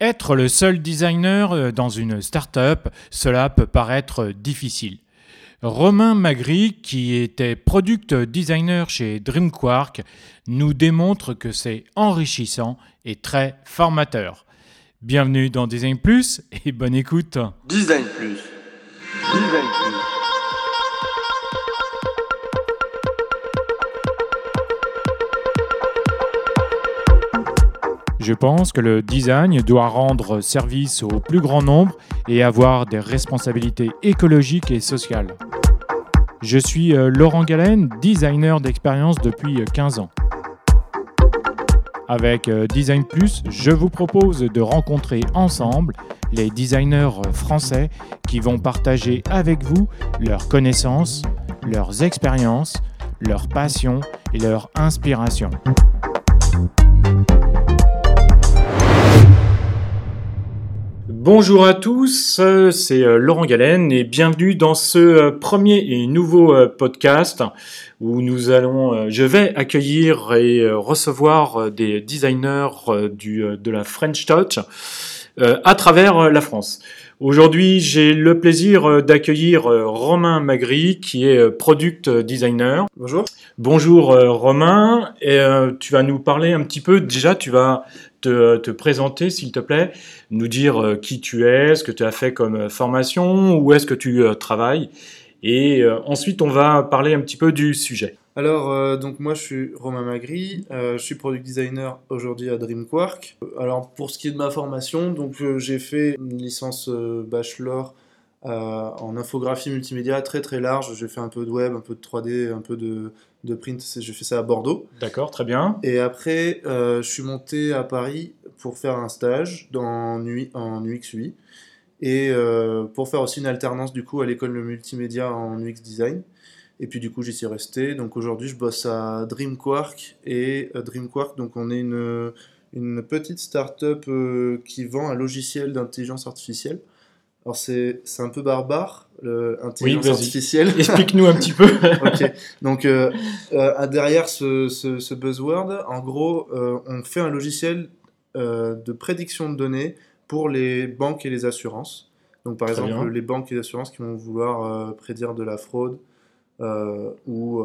Être le seul designer euh, dans une start-up, cela peut paraître difficile. Romain Magri, qui était product designer chez DreamQuark, nous démontre que c'est enrichissant et très formateur. Bienvenue dans Design Plus et bonne écoute. Design Plus. Design Plus. Je pense que le design doit rendre service au plus grand nombre et avoir des responsabilités écologiques et sociales. Je suis euh, Laurent Galen, designer d'expérience depuis 15 ans. Avec euh, Design Plus, je vous propose de rencontrer ensemble les designers français qui vont partager avec vous leurs connaissances, leurs expériences, leurs passions et leurs inspirations. Bonjour à tous, euh, c'est euh, Laurent Galen et bienvenue dans ce euh, premier et nouveau podcast où nous allons, je vais accueillir et recevoir des designers du, de la French Touch à travers la France. Aujourd'hui, j'ai le plaisir d'accueillir Romain Magri qui est product designer. Bonjour. Bonjour Romain, et, tu vas nous parler un petit peu, déjà tu vas te, présenter, s'il te plaît, nous dire euh, qui tu es, ce que tu as fait comme euh, formation, où est-ce que tu euh, travailles. Et ensuite, on va parler un petit peu du sujet. Alors, donc moi, je suis Romain Magri, je suis product designer aujourd'hui à DreamQuark. Alors, pour ce qui est de ma formation, donc j'ai fait une licence bachelor en infographie multimédia très très large. J'ai fait un peu de web, un peu de 3D, un peu de, de print. J'ai fait ça à Bordeaux. D'accord, très bien. Et après, euh, je suis monté à Paris pour faire un stage dans, en UX UI et euh, pour faire aussi une alternance du coup à l'école de multimédia en UX design. Et puis du coup, j'y suis resté. Donc aujourd'hui, je bosse à DreamQuark et euh, DreamQuark. Donc on est une, une petite start-up qui vend un logiciel d'intelligence artificielle. Alors c'est un peu barbare, l'intelligence artificielle. Explique-nous un petit peu. ok. Donc euh, euh, derrière ce, ce, buzzword, en gros, euh, on fait un logiciel de prédiction de données pour les banques et les assurances. Donc par exemple, les banques et les assurances qui vont vouloir prédire de la fraude ou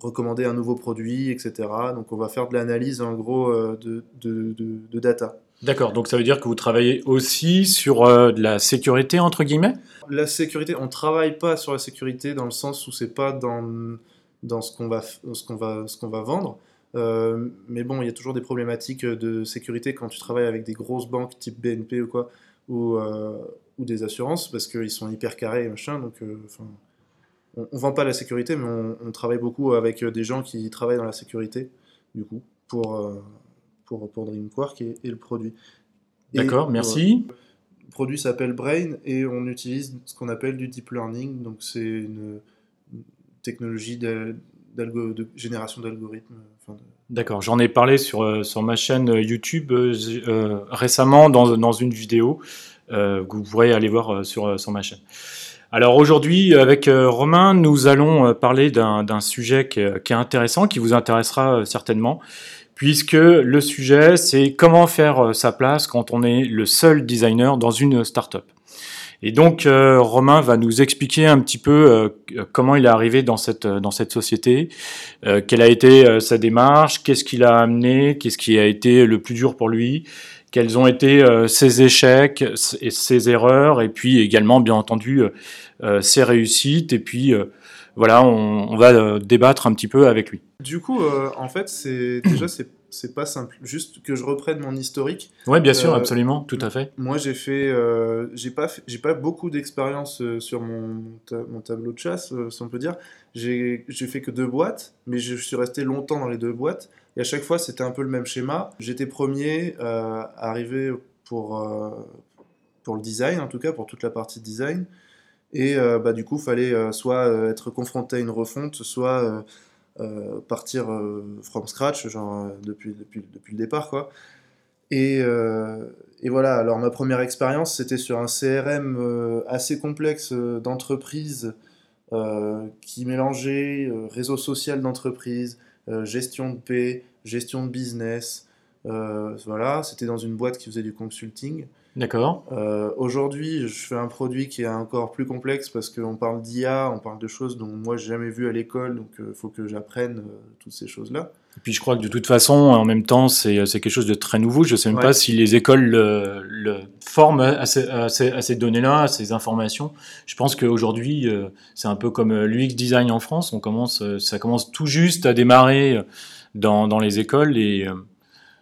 recommander un nouveau produit, etc. Donc on va faire de l'analyse en gros de, de, de data. D'accord, donc ça veut dire que vous travaillez aussi sur euh, de la sécurité, entre guillemets? La sécurité, on ne travaille pas sur la sécurité dans le sens où c'est pas dans, dans ce qu'on va, ce va, ce va vendre. Euh, mais bon, il y a toujours des problématiques de sécurité quand tu travailles avec des grosses banques type BNP ou quoi, ou, euh, ou des assurances, parce qu'ils sont hyper carrés et machin. Donc, on, ne vend pas la sécurité, mais on, on, travaille beaucoup avec des gens qui travaillent dans la sécurité, du coup, pour pour, pour DreamQuark et, le produit. D'accord, merci. le produit s'appelle Brain et on utilise ce qu'on appelle du deep learning. Donc c'est une, technologie de génération d'algorithmes. D'accord, j'en ai parlé sur, euh, sur ma chaîne YouTube euh, euh, récemment dans, dans, une vidéo que vous pourrez aller voir sur, sur ma chaîne. Alors aujourd'hui, avec Romain, nous allons parler d'un sujet qui qui est, intéressant, qui vous intéressera certainement puisque le sujet, c'est comment faire euh, sa place quand on est le seul designer dans une startup. Et donc, euh, Romain va nous expliquer un petit peu euh, comment il est arrivé dans cette, dans cette société, quelle a été sa démarche, qu'est-ce qu'il a amené, qu'est-ce qui a été le plus dur pour lui, quels ont été ses échecs et ses erreurs, et puis également, bien entendu, ses réussites, et puis voilà, on, va euh, débattre un petit peu avec lui. Du coup, euh, en fait, c'est déjà c'est pas simple. Juste que je reprenne mon historique. Oui, bien sûr, euh, absolument, tout à fait. Moi, j'ai fait, j'ai pas, j'ai pas beaucoup d'expérience sur mon, mon, tableau de chasse, si on peut dire. J'ai fait que deux boîtes, mais je suis resté longtemps dans les deux boîtes. Et à chaque fois, c'était un peu le même schéma. J'étais premier à arriver pour, pour le design, en tout cas, pour toute la partie design. Et euh, bah, du coup, il fallait euh, soit euh, être confronté à une refonte, soit partir from scratch, genre depuis, depuis, depuis le départ. Quoi. Et, et, voilà, alors ma première expérience, c'était sur un CRM assez complexe d'entreprise qui mélangeait réseau social d'entreprise, gestion de paix, gestion de business, voilà, c'était dans une boîte qui faisait du consulting. D'accord. Euh, Aujourd'hui, je fais un produit qui est encore plus complexe parce qu'on parle d'IA, on parle de choses dont moi j'ai jamais vu à l'école, donc il faut que j'apprenne euh, toutes ces choses-là. Et puis je crois que de toute façon, en même temps, c'est quelque chose de très nouveau. Je sais même Ouais. pas si les écoles le, le forment à ces, à ces- à ces données-là, à ces informations. Je pense qu'aujourd'hui, euh, c'est un peu comme euh, l'UX design en France. On commence, euh, ça commence tout juste à démarrer euh, dans, dans les écoles. Et euh,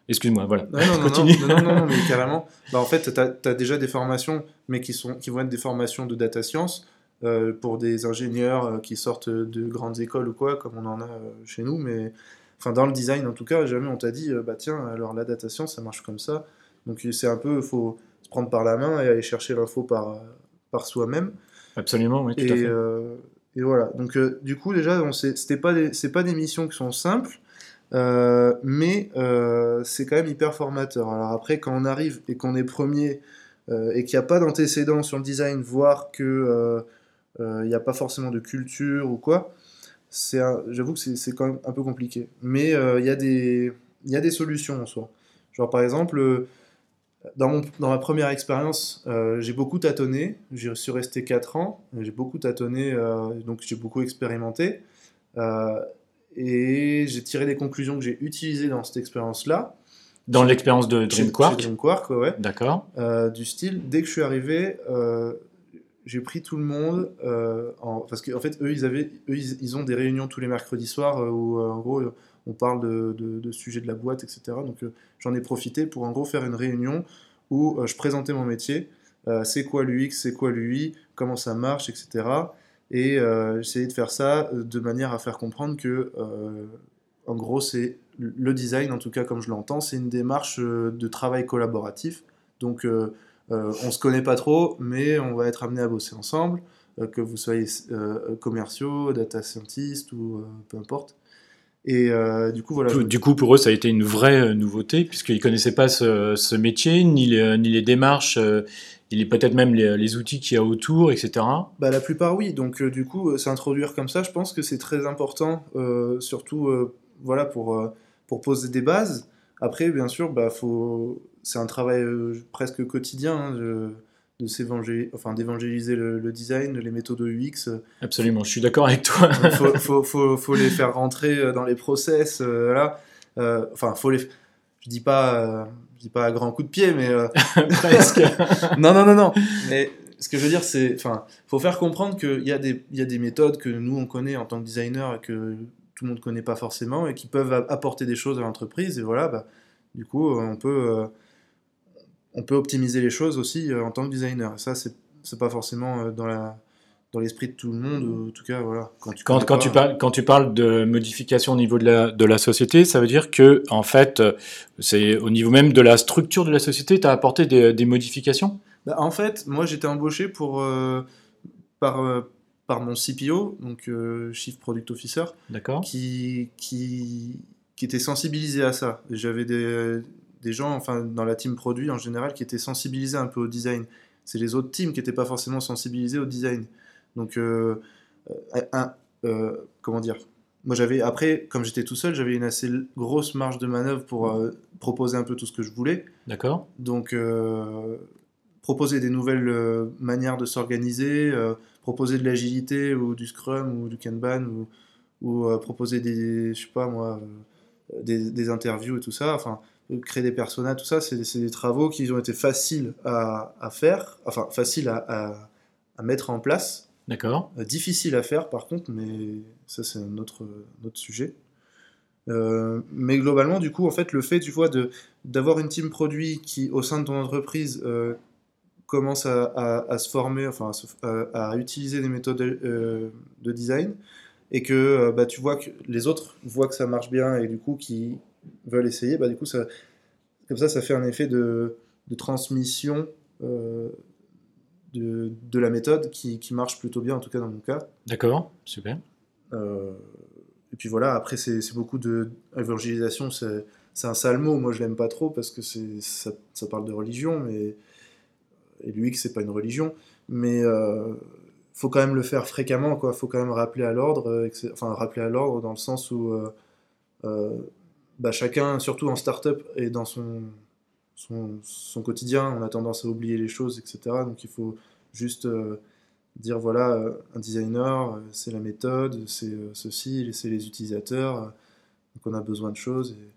excuse-moi, voilà. Non, non, non, Continue. non, non, non, non, mais carrément. Bah, en fait, tu as, déjà des formations, mais qui, sont, qui vont être des formations de data science euh, pour des ingénieurs euh, qui sortent de grandes écoles ou quoi, comme on en a euh, chez nous. Mais enfin, dans le design, en tout cas, jamais on t'a dit, bah tiens, alors la data science, ça marche comme ça. Donc c'est un peu, il faut se prendre par la main et aller chercher l'info par, par soi-même. Absolument, oui, tout à Et, fait. euh, et voilà. Donc, du coup, déjà, sait- c'était pas des, pas des missions qui sont simples, euh, mais euh, c'est quand même hyper formateur. Alors après, quand on arrive et qu'on est premier euh, et qu'il n'y a pas d'antécédent sur le design, voire que euh, euh, il n'y a pas forcément de culture ou quoi, j'avoue que c'est, quand même un peu compliqué. Mais il y a des, y a des solutions en soi. Genre par exemple. dans, mon- dans ma première expérience, j'ai beaucoup tâtonné. Je suis resté 4 ans. J'ai beaucoup tâtonné, donc j'ai beaucoup expérimenté. Et j'ai tiré des conclusions que j'ai utilisées dans cette expérience-là. Dans l'expérience de Dream Quark, chez Dream Quark, ouais, d'accord. Euh, du style, dès que je suis arrivé, euh, j'ai pris tout le monde. euh, en, parce qu'en fait, eux, ils, avaient, eux ils, ils ont des réunions tous les mercredis soirs où, en gros, on parle de, de, de sujets de la boîte, etc. Donc, j'en ai profité pour, en gros, faire une réunion où je présentais mon métier. C'est quoi l'UX, c'est quoi l'UI, comment ça marche, etc. Et euh, j'essayais de faire ça euh, de manière à faire comprendre que, euh, en gros, c'est le design, en tout cas comme je l'entends, c'est une démarche euh, de travail collaboratif. Donc, euh, on se connaît pas trop, mais on va être amené à bosser ensemble, que vous soyez commerciaux, data scientists ou peu importe. Et euh, du coup, voilà. Du coup, pour eux, ça a été une vraie euh, nouveauté, puisqu'ils ne connaissaient pas ce, ce métier, ni les, ni les démarches, euh, ni peut-être même les, les outils qu'il y a autour, etc. Bah, la plupart, oui. Donc, euh, du coup, euh, s'introduire comme ça, je pense que c'est très important, euh, surtout euh, voilà, pour, euh, pour poser des bases. Après, bien sûr, bah, faut... c'est un travail euh, presque quotidien hein, de s'évangé- enfin, d'évangéliser le, le design, les méthodes UX. Absolument, je suis d'accord avec toi. Il faut, faut, faut, faut les faire rentrer euh, dans les process. euh, voilà. Euh, enfin, faut les. Je dis pas, euh, je dis pas à grands coups de pied, mais Presque. non, non, non, non. Mais ce que je veux dire, c'est, enfin, faut faire comprendre qu'il y a des, il y a des méthodes que nous on connaît en tant que designer et que tout le monde connaît pas forcément et qui peuvent apporter des choses à l'entreprise. Et voilà, bah, du coup, on peut, on peut optimiser les choses aussi euh, en tant que designer. Et ça, c'est, pas forcément euh, dans la, dans l'esprit de tout le monde. ou en tout cas, voilà. Quand tu, Quand, connais quand pas- tu parles, quand tu parles de modification au niveau de la, de la société, ça veut dire que, en fait, euh, c'est au niveau même de la structure de la société, tu as apporté des, des modifications? Bah, en fait, moi j'étais embauché pour, euh, par, euh, par mon CPO, donc euh, Chief Product Officer, qui, qui, qui était sensibilisé à ça. J'avais des, des gens, enfin dans la team produit en général, qui étaient sensibilisés un peu au design. C'est les autres teams qui n'étaient pas forcément sensibilisés au design. Donc, euh, euh, un, euh, comment dire? Moi j'avais, après, comme j'étais tout seul, j'avais une assez grosse marge de manœuvre pour euh, proposer un peu tout ce que je voulais. D'accord Donc, proposer des nouvelles manières de s'organiser, proposer de l'agilité ou du Scrum ou du Kanban ou, ou proposer des, je sais pas moi, des, des interviews et tout ça, enfin, créer des personas, tout ça, c'est des travaux qui ont été faciles à, à faire, enfin, faciles à, à- à mettre en place, D'accord euh, difficiles à faire par contre, mais ça c'est un autre, sujet. Euh, mais globalement, du coup, en fait, le fait, tu vois, de d'avoir une team produit qui, au sein de ton entreprise, euh, commence à, à- à se former, enfin, à, se- à- à utiliser des méthodes euh, de design, et que bah, tu vois que les autres voient que ça marche bien et du coup qui veulent essayer, bah, du coup, ça, comme ça, ça fait un effet de, de transmission euh, de, de la méthode qui, qui marche plutôt bien, en tout cas dans mon cas. D'accord, super. Euh, et puis voilà, après, c'est beaucoup de évangélisation, c'est un sale mot, moi je l'aime pas trop parce que ça, ça parle de religion, mais et lui que c'est pas une religion, mais euh, faut quand même le faire fréquemment, quoi. Faut quand même rappeler à l'ordre, euh, enfin rappeler à l'ordre dans le sens où bah, chacun, surtout en start-up, est dans son, son, quotidien. On a tendance à oublier les choses, etc. Donc il faut juste euh, dire voilà, euh, un designer, euh, c'est la méthode, c'est ceci, c'est les utilisateurs. donc on a besoin de choses. Et,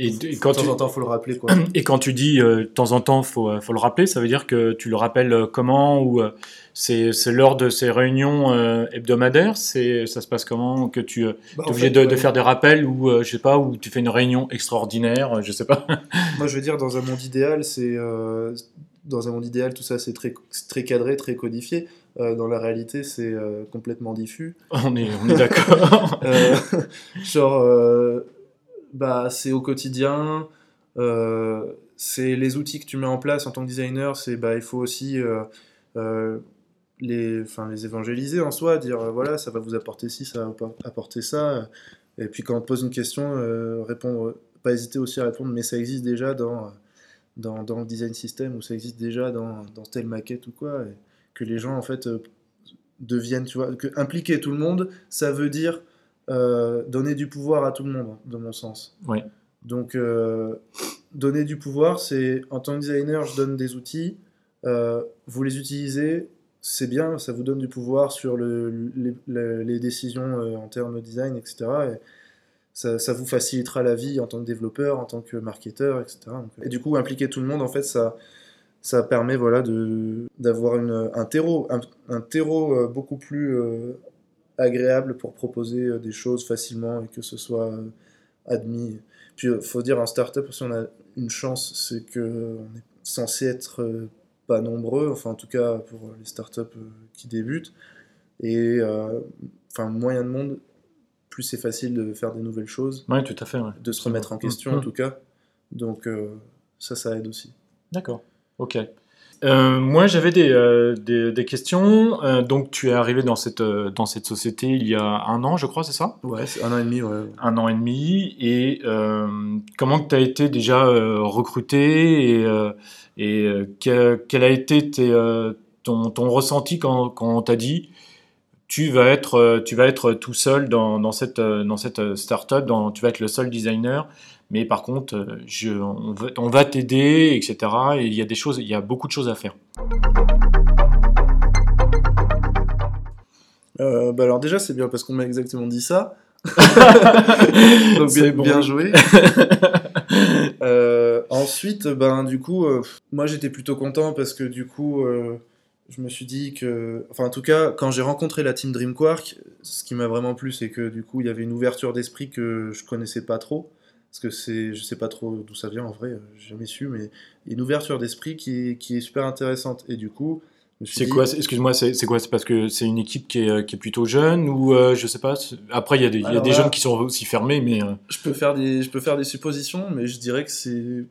Et, et de quand temps tu, en temps, il faut le rappeler. Quoi. et quand tu dis euh, de temps en temps, faut, euh, faut le rappeler, ça veut dire que tu le rappelles euh, comment ou euh, c'est lors de ces réunions euh, hebdomadaires, c'est ça se passe comment que tu Bah, es obligé fait, de, faire des rappels ou je sais pas ou tu fais une réunion extraordinaire, je sais pas. Moi, je veux dire, dans un monde idéal, c'est dans un monde idéal, tout ça, c'est très, très cadré, très codifié. Euh, dans la réalité, c'est euh, complètement diffus. on est on est d'accord. Euh, genre, bah, c'est au quotidien. euh, c'est les outils que tu mets en place en tant que designer. C'est bah, il faut aussi euh, euh, les, les évangéliser en soi, dire voilà, ça va vous apporter ci, ça va apporter ça. Et puis quand on te pose une question, répondre, pas hésiter aussi à répondre, mais ça existe déjà dans, dans, dans le design system ou ça existe déjà dans, dans telle maquette ou quoi. Que les gens en fait deviennent, tu vois, que impliquer tout le monde, ça veut dire euh, donner du pouvoir à tout le monde, de mon sens. Oui. Donc, euh, donner du pouvoir, c'est en tant que designer, je donne des outils, euh, vous les utilisez, c'est bien, ça vous donne du pouvoir sur le, les, les- les décisions en termes de design, etc. Et ça, ça vous facilitera la vie en tant que développeur, en tant que marketeur, etc. Et du coup, impliquer tout le monde, en fait, ça, ça permet voilà, d'avoir un terreau, un, un terreau beaucoup plus agréable pour proposer euh, des choses facilement et que ce soit euh, admis. Puis, il faut dire, en startup, si on a une chance, c'est qu'on est censé être euh, pas nombreux, enfin, en tout cas, pour les startups euh, qui débutent. Et, euh, enfin, a de monde, plus c'est facile de faire des nouvelles choses, tout à fait. ouais. de se remettre en question, Mm, en mm. tout cas. Donc, euh, ça, ça aide aussi. D'accord. Ok. Euh, moi, j'avais des, euh, des, des questions. Euh, donc, tu es arrivé dans cette, dans cette société il y a un an, je crois, c'est ça? Ouais, c'est un an et demi, ouais. Un an et demi. Et comment tu as été déjà recruté et, et que- quel a été tes, ton, ton ressenti quand, quand on t'a dit tu vas être, tu vas être tout seul dans, dans cette, dans cette startup, dans, tu vas être le seul designer, mais par contre, euh, je, on va, on va t'aider, etc. Et il y a des choses, il y a beaucoup de choses à faire. Euh, bah alors déjà c'est bien parce qu'on m'a exactement dit ça. Donc bien, bon. bien joué. Euh, ensuite ben du coup euh, moi j'étais plutôt content parce que du coup je me suis dit que enfin en tout cas quand j'ai rencontré la team Dreamquark ce qui m'a vraiment plu c'est que du coup il y avait une ouverture d'esprit que je connaissais pas trop parce que c'est je sais pas trop d'où ça vient en vrai j'ai jamais su mais une ouverture d'esprit qui, qui est super intéressante et du coup C'est dit- quoi, excuse-moi, c'est quoi? C'est parce que c'est une équipe qui est, qui est plutôt jeune ou euh, je sais pas Après, il y a des, y a des là- jeunes qui sont aussi fermés, mais euh, Je peux faire des, je peux faire des suppositions, mais je dirais que c'est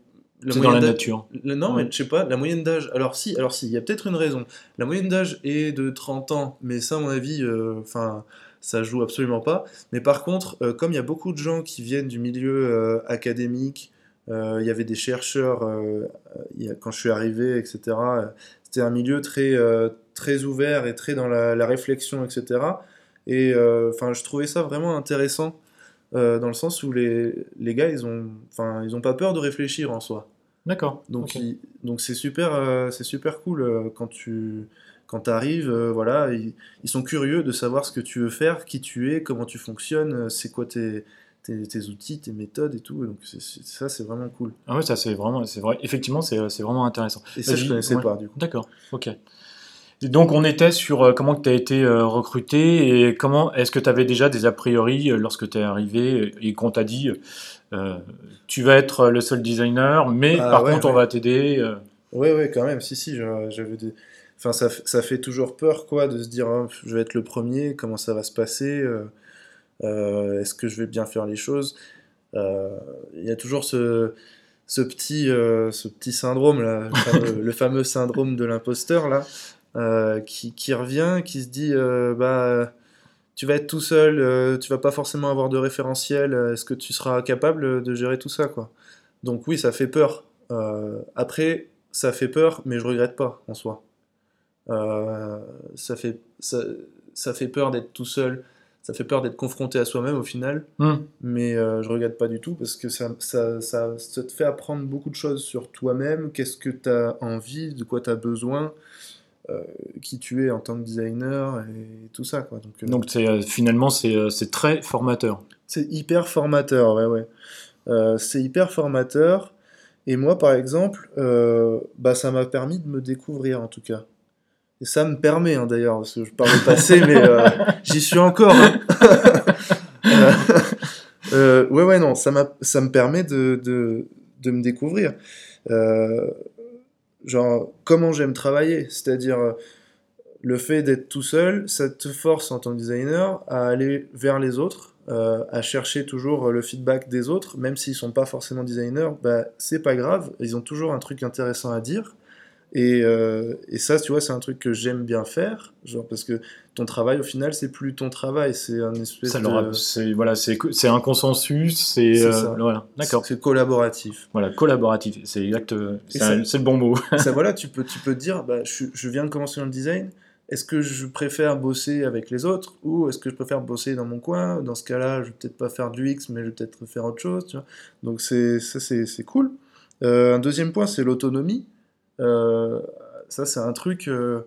c'est dans la nature. non, Ouais. mais je sais pas, la moyenne d'âge. Alors si, alors si, il y a peut-être une raison. La moyenne d'âge est de 30 ans, mais ça, à mon avis, euh, enfin, ça joue absolument pas. Mais par contre, euh, comme il y a beaucoup de gens qui viennent du milieu euh, académique, euh, il y avait des chercheurs il y a- quand je suis arrivé, etc. C'était un milieu très, très ouvert et très dans la, la réflexion, etc. Et enfin, je trouvais ça vraiment intéressant dans le sens où les, les gars, ils ont, ils ont pas peur de réfléchir en soi. D'accord. Donc, ok. il- donc c'est super, c'est super cool quand tu quand arrives, voilà, ils, ils sont curieux de savoir ce que tu veux faire, qui tu es, comment tu fonctionnes, euh, c'est quoi tes, tes, tes outils, tes méthodes et tout. Donc ça, c'est vraiment cool. Ah ouais, ça c'est vraiment, c'est vrai. Effectivement, c'est vraiment intéressant. Et ça, je Vas-y, connaissais ouais. pas du coup. D'accord. Ok. Et donc on était sur euh, comment tu as été euh, recruté et comment est-ce que tu avais déjà des a priori euh, lorsque tu es arrivé et qu'on t'a dit euh, tu vas être le seul designer, mais Ah par ouais, contre on va t'aider. euh. Ouais, ouais, quand même. Si, si, j'a- j'avais des. Enfin, ça, fait toujours peur, quoi, de se dire, Ah, je vais être le premier, comment ça va se passer, euh, euh, est-ce que je vais bien faire les choses. Euh, Il y a toujours ce, ce petit, ce petit syndrome, là, le fameux, le fameux syndrome de l'imposteur, là, euh, qui, qui revient, qui se dit, euh, bah, tu vas être tout seul, euh, tu vas pas forcément avoir de référentiel, est-ce que tu seras capable de gérer tout ça, quoi. Donc oui, ça fait peur. Après, ça fait peur, mais je regrette pas en soi. Euh, ça fait, ça, ça fait peur d'être tout seul, ça fait peur d'être confronté à soi-même au final, Hmm. mais euh, je regrette pas du tout parce que ça, ça, ça, ça te fait apprendre beaucoup de choses sur toi-même, qu'est-ce que tu as envie, de quoi tu as besoin, euh, qui tu es en tant que designer et tout ça. Quoi. Donc, euh, Donc euh, finalement, c'est, très formateur. c'est hyper formateur, ouais, ouais. C'est hyper formateur. Et moi, par exemple, bah, ça m'a permis de me découvrir, en tout cas. Et ça me permet, hein, d'ailleurs, parce que je parle au passé, mais euh, j'y suis encore. hein. Euh, euh, ouais, ouais, non, ça, m'a- ça me permet de, de, de me découvrir. Euh, genre, comment j'aime travailler. C'est-à-dire, le fait d'être tout seul, ça te force en tant que designer à aller vers les autres, euh, à chercher toujours le feedback des autres, même s'ils sont pas forcément designers, bah, c'est pas grave, ils ont toujours un truc intéressant à dire. Et, euh, et ça, tu vois, c'est un truc que j'aime bien faire, genre parce que ton travail, au final, c'est plus ton travail, c'est un espèce Ça de... c'est, voilà, c'est, un consensus, c'est, euh, voilà, d'accord. C'est collaboratif. Voilà, collaboratif, c'est exact, c'est, un- c'est le bon mot. ça, voilà, tu peux, tu peux te dire, bah, je, je viens de commencer dans le design, est-ce que je préfère bosser avec les autres ou est-ce que je préfère bosser dans mon coin? Dans ce cas-là, je vais peut-être pas faire de l'UX, mais je vais peut-être faire autre chose. Tu vois Donc c'est, ça, c'est, c'est cool. Euh, un deuxième point, c'est l'autonomie. Euh, ça, c'est un truc. euh,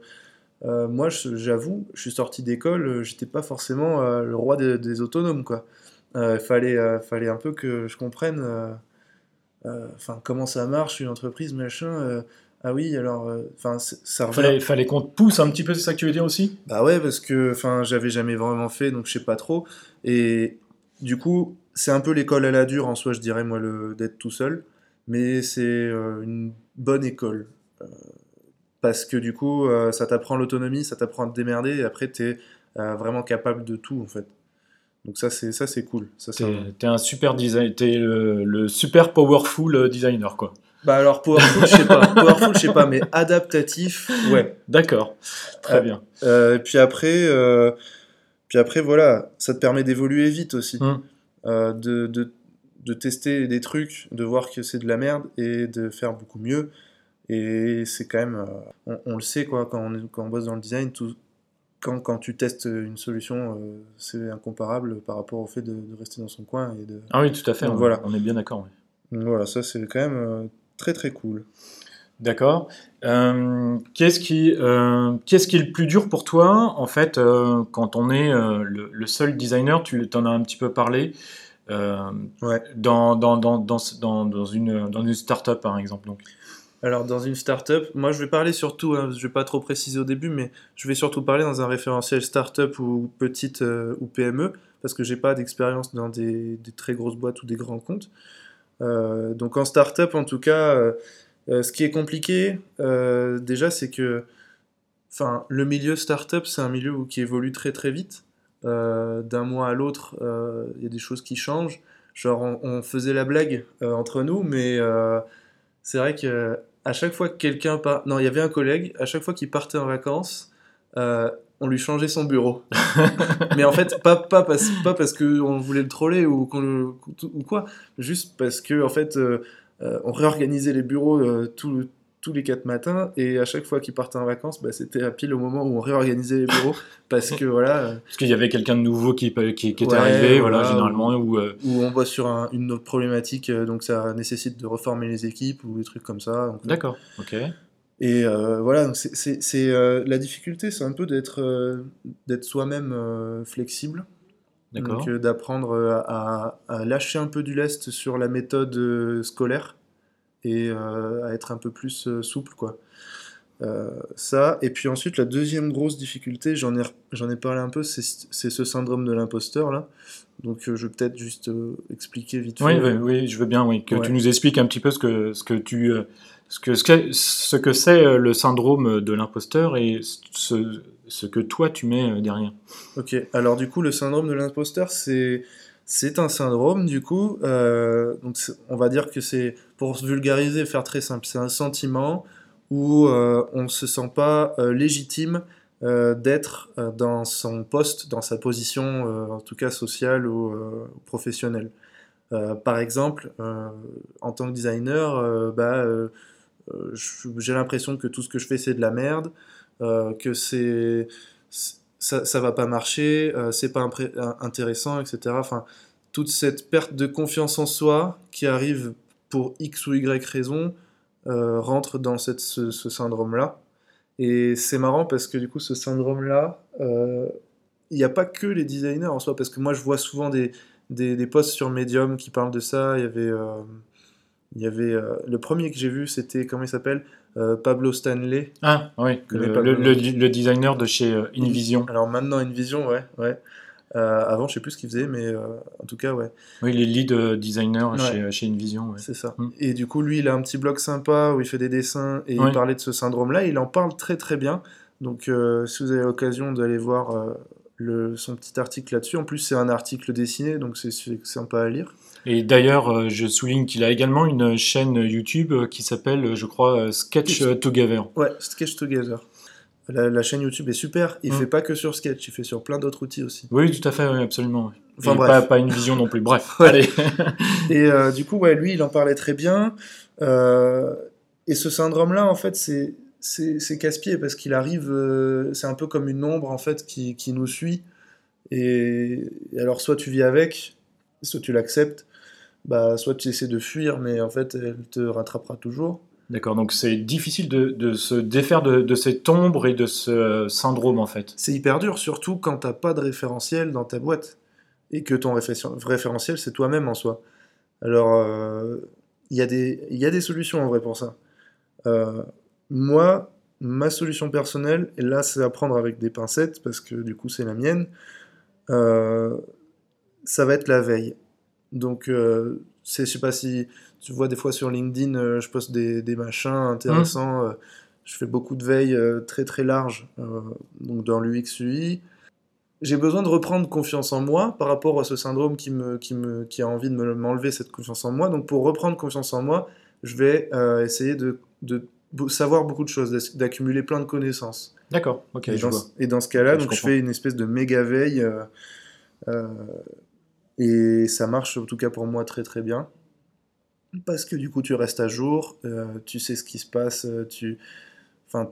euh, moi, j'avoue, je suis sorti d'école, j'étais pas forcément le roi des, des autonomes, quoi. Il fallait, fallait un peu que je comprenne. euh, enfin comment ça marche une entreprise machin euh, ah oui alors enfin ça revient Fallait, fallait qu'on te pousse un petit peu, c'est ça que tu veux dire aussi? Bah ouais parce que enfin j'avais jamais vraiment fait donc je sais pas trop et du coup c'est un peu l'école à la dure en soi je dirais moi le d'être tout seul mais c'est une bonne école parce que du coup euh, ça t'apprend l'autonomie ça t'apprend à te démerder et après t'es euh, vraiment capable de tout en fait. Donc ça c'est ça c'est cool. Ça T'es, un- t'es un super design, t'es le, le super powerful euh, designer, quoi. bah alors powerful je sais pas. Powerful je sais pas mais adaptatif ouais. D'accord, très Euh, bien. Euh, et puis après, euh, puis après, voilà, ça te permet d'évoluer vite aussi, de, de, de tester des trucs, de voir que c'est de la merde et de faire beaucoup mieux. Et c'est quand même, euh, on, on le sait quoi, quand on, est- quand on bosse dans le design, tout, quand, quand tu testes une solution, euh, c'est incomparable par rapport au fait de, de rester dans son coin et de. Ah oui, tout à fait, Donc on, voilà. on est bien d'accord. oui. Voilà, ça c'est quand même euh, très très cool. D'accord. Euh, qu'est-ce qui, qu'est-ce qui est le plus dur pour toi, en fait, quand on est le, le seul designer, tu en as un petit peu parlé, Ouais. dans, dans, dans, dans une, dans une start-up, par exemple. Donc? Alors, dans une startup, moi je vais parler surtout, hein, je vais pas trop préciser au début, mais je vais surtout parler dans un référentiel startup ou petite euh, ou PME, parce que j'ai pas d'expérience dans des, très grosses boîtes ou des grands comptes. Euh, donc en startup, en tout cas, euh, ce qui est compliqué, déjà, c'est que le milieu startup, c'est un milieu qui évolue très très vite. D'un mois à l'autre, il y a des choses qui changent. Genre, on, faisait la blague entre nous, mais c'est vrai que à chaque fois que quelqu'un part... Non, il y avait un collègue, à chaque fois qu'il partait en vacances, euh, on lui changeait son bureau. mais en fait, pas, pas, parce, pas parce qu'on voulait le troller ou, qu'on le- ou quoi, juste parce que en fait, euh, euh, on réorganisait les bureaux tout- tous les quatre matins et à chaque fois qu'il partait en vacances, bah, c'était à pile au moment où on réorganisait les bureaux parce que voilà, euh, Parce qu'il y avait quelqu'un de nouveau qui, qui, qui était Ouais, arrivé, voilà, voilà, généralement, ou euh, où on bosse sur un- une autre problématique, euh, donc ça nécessite de reformer les équipes ou des trucs comme ça. Euh, D'accord, ok. Et euh, voilà, donc c'est, euh, la difficulté, c'est un peu d'être, euh, d'être soi-même euh, flexible. D'accord. Donc euh, d'apprendre euh, à, à lâcher un peu du lest sur la méthode euh, scolaire et euh, à être un peu plus euh, souple, quoi. Euh, ça, et puis ensuite, la deuxième grosse difficulté, j'en ai, j'en ai parlé un peu, c'est, ce syndrome de l'imposteur, là. Donc je vais peut-être juste expliquer vite Oui, fait. oui, oui, je veux bien, oui, que Ouais. tu nous expliques un petit peu ce que, ce que tu, ce que, ce que, ce que c'est le syndrome de l'imposteur et ce, ce que toi tu mets derrière. Ok, alors du coup, le syndrome de l'imposteur, c'est c'est un syndrome, du coup, euh, donc on va dire que c'est, pour se vulgariser, faire très simple, c'est un sentiment où euh, on ne se sent pas euh, légitime euh, d'être dans son poste, dans sa position, en tout cas sociale ou professionnelle. Par exemple, en tant que designer, bah, j'ai l'impression que tout ce que je fais, c'est de la merde, que c'est ça, ça va pas marcher, c'est pas intéressant, etc. Enfin, toute cette perte de confiance en soi qui arrive pour X ou Y raison euh, rentre dans cette, ce, ce syndrome-là. Et c'est marrant parce que du coup, ce syndrome-là, euh, il n'y a pas que les designers en soi, parce que moi, je vois souvent des, des, des posts sur Medium qui parlent de ça. Il y avait, euh, il y avait euh, le premier que j'ai vu, c'était, comment il s'appelle Euh, Pablo Stanley. Ah, oui, le, le- le- le- le designer de chez euh, Invision. Alors maintenant, Invision, ouais, ouais. Euh, avant, je sais plus ce qu'il faisait, mais euh, en tout cas, ouais, Oui, les lead euh, designers Ouais. chez, chez Invision. ouais. c'est ça. Mm. Et du coup, lui, il a un petit blog sympa où il fait des dessins et Ouais. il parlait de ce syndrome-là. Il en parle très très bien. Donc, euh, si vous avez l'occasion d'aller voir le, son petit article là-dessus, en plus, c'est un article dessiné, donc c'est sympa à lire. Et d'ailleurs, je souligne qu'il a également une chaîne YouTube qui s'appelle, je crois, Sketch Together. Ouais, Sketch Together. La, la chaîne YouTube est super. Il Mm. fait pas que sur Sketch, il fait sur plein d'autres outils aussi. Oui, tout à fait, oui, absolument. Enfin, bref. Pas, pas une vision non plus. Bref, allez. Et euh, du coup, ouais, lui, il en parlait très bien. Euh, et ce syndrome-là, en fait, c'est c'est c'est casse-pied parce qu'il arrive, euh, c'est un peu comme une ombre en fait qui, qui nous suit. Et, et alors, soit tu vis avec, soit tu l'acceptes, bah, soit tu essaies de fuir, mais en fait, elle te rattrapera toujours. D'accord, donc c'est difficile de, se défaire de, cette ombre et de ce euh, syndrome, en fait. C'est hyper dur, surtout quand t'as pas de référentiel dans ta boîte et que ton réfé- référentiel c'est toi-même en soi. Alors, euh, il y, a des- solutions en vrai pour ça. Euh, moi, ma solution personnelle, et là c'est à prendre avec des pincettes parce que du coup c'est la mienne, ça va être la veille. Donc, c'est, je sais pas si tu vois des fois sur LinkedIn, euh, je poste des, des machins intéressants. euh, je fais beaucoup de veille euh, très très large, euh, donc dans l'UX UI. J'ai besoin de reprendre confiance en moi par rapport à ce syndrome qui, me, qui, me, qui a envie de me- m'enlever cette confiance en moi. Donc pour reprendre confiance en moi, je vais essayer de, de savoir beaucoup de choses, d'ac- d'accumuler plein de connaissances. D'accord, ok, et, je dans, vois. et dans ce cas-là, je donc je fais une espèce de méga veille. euh, et ça marche en tout cas pour moi très très bien. Parce que du coup tu restes à jour, euh, tu sais ce qui se passe, euh, tu, enfin,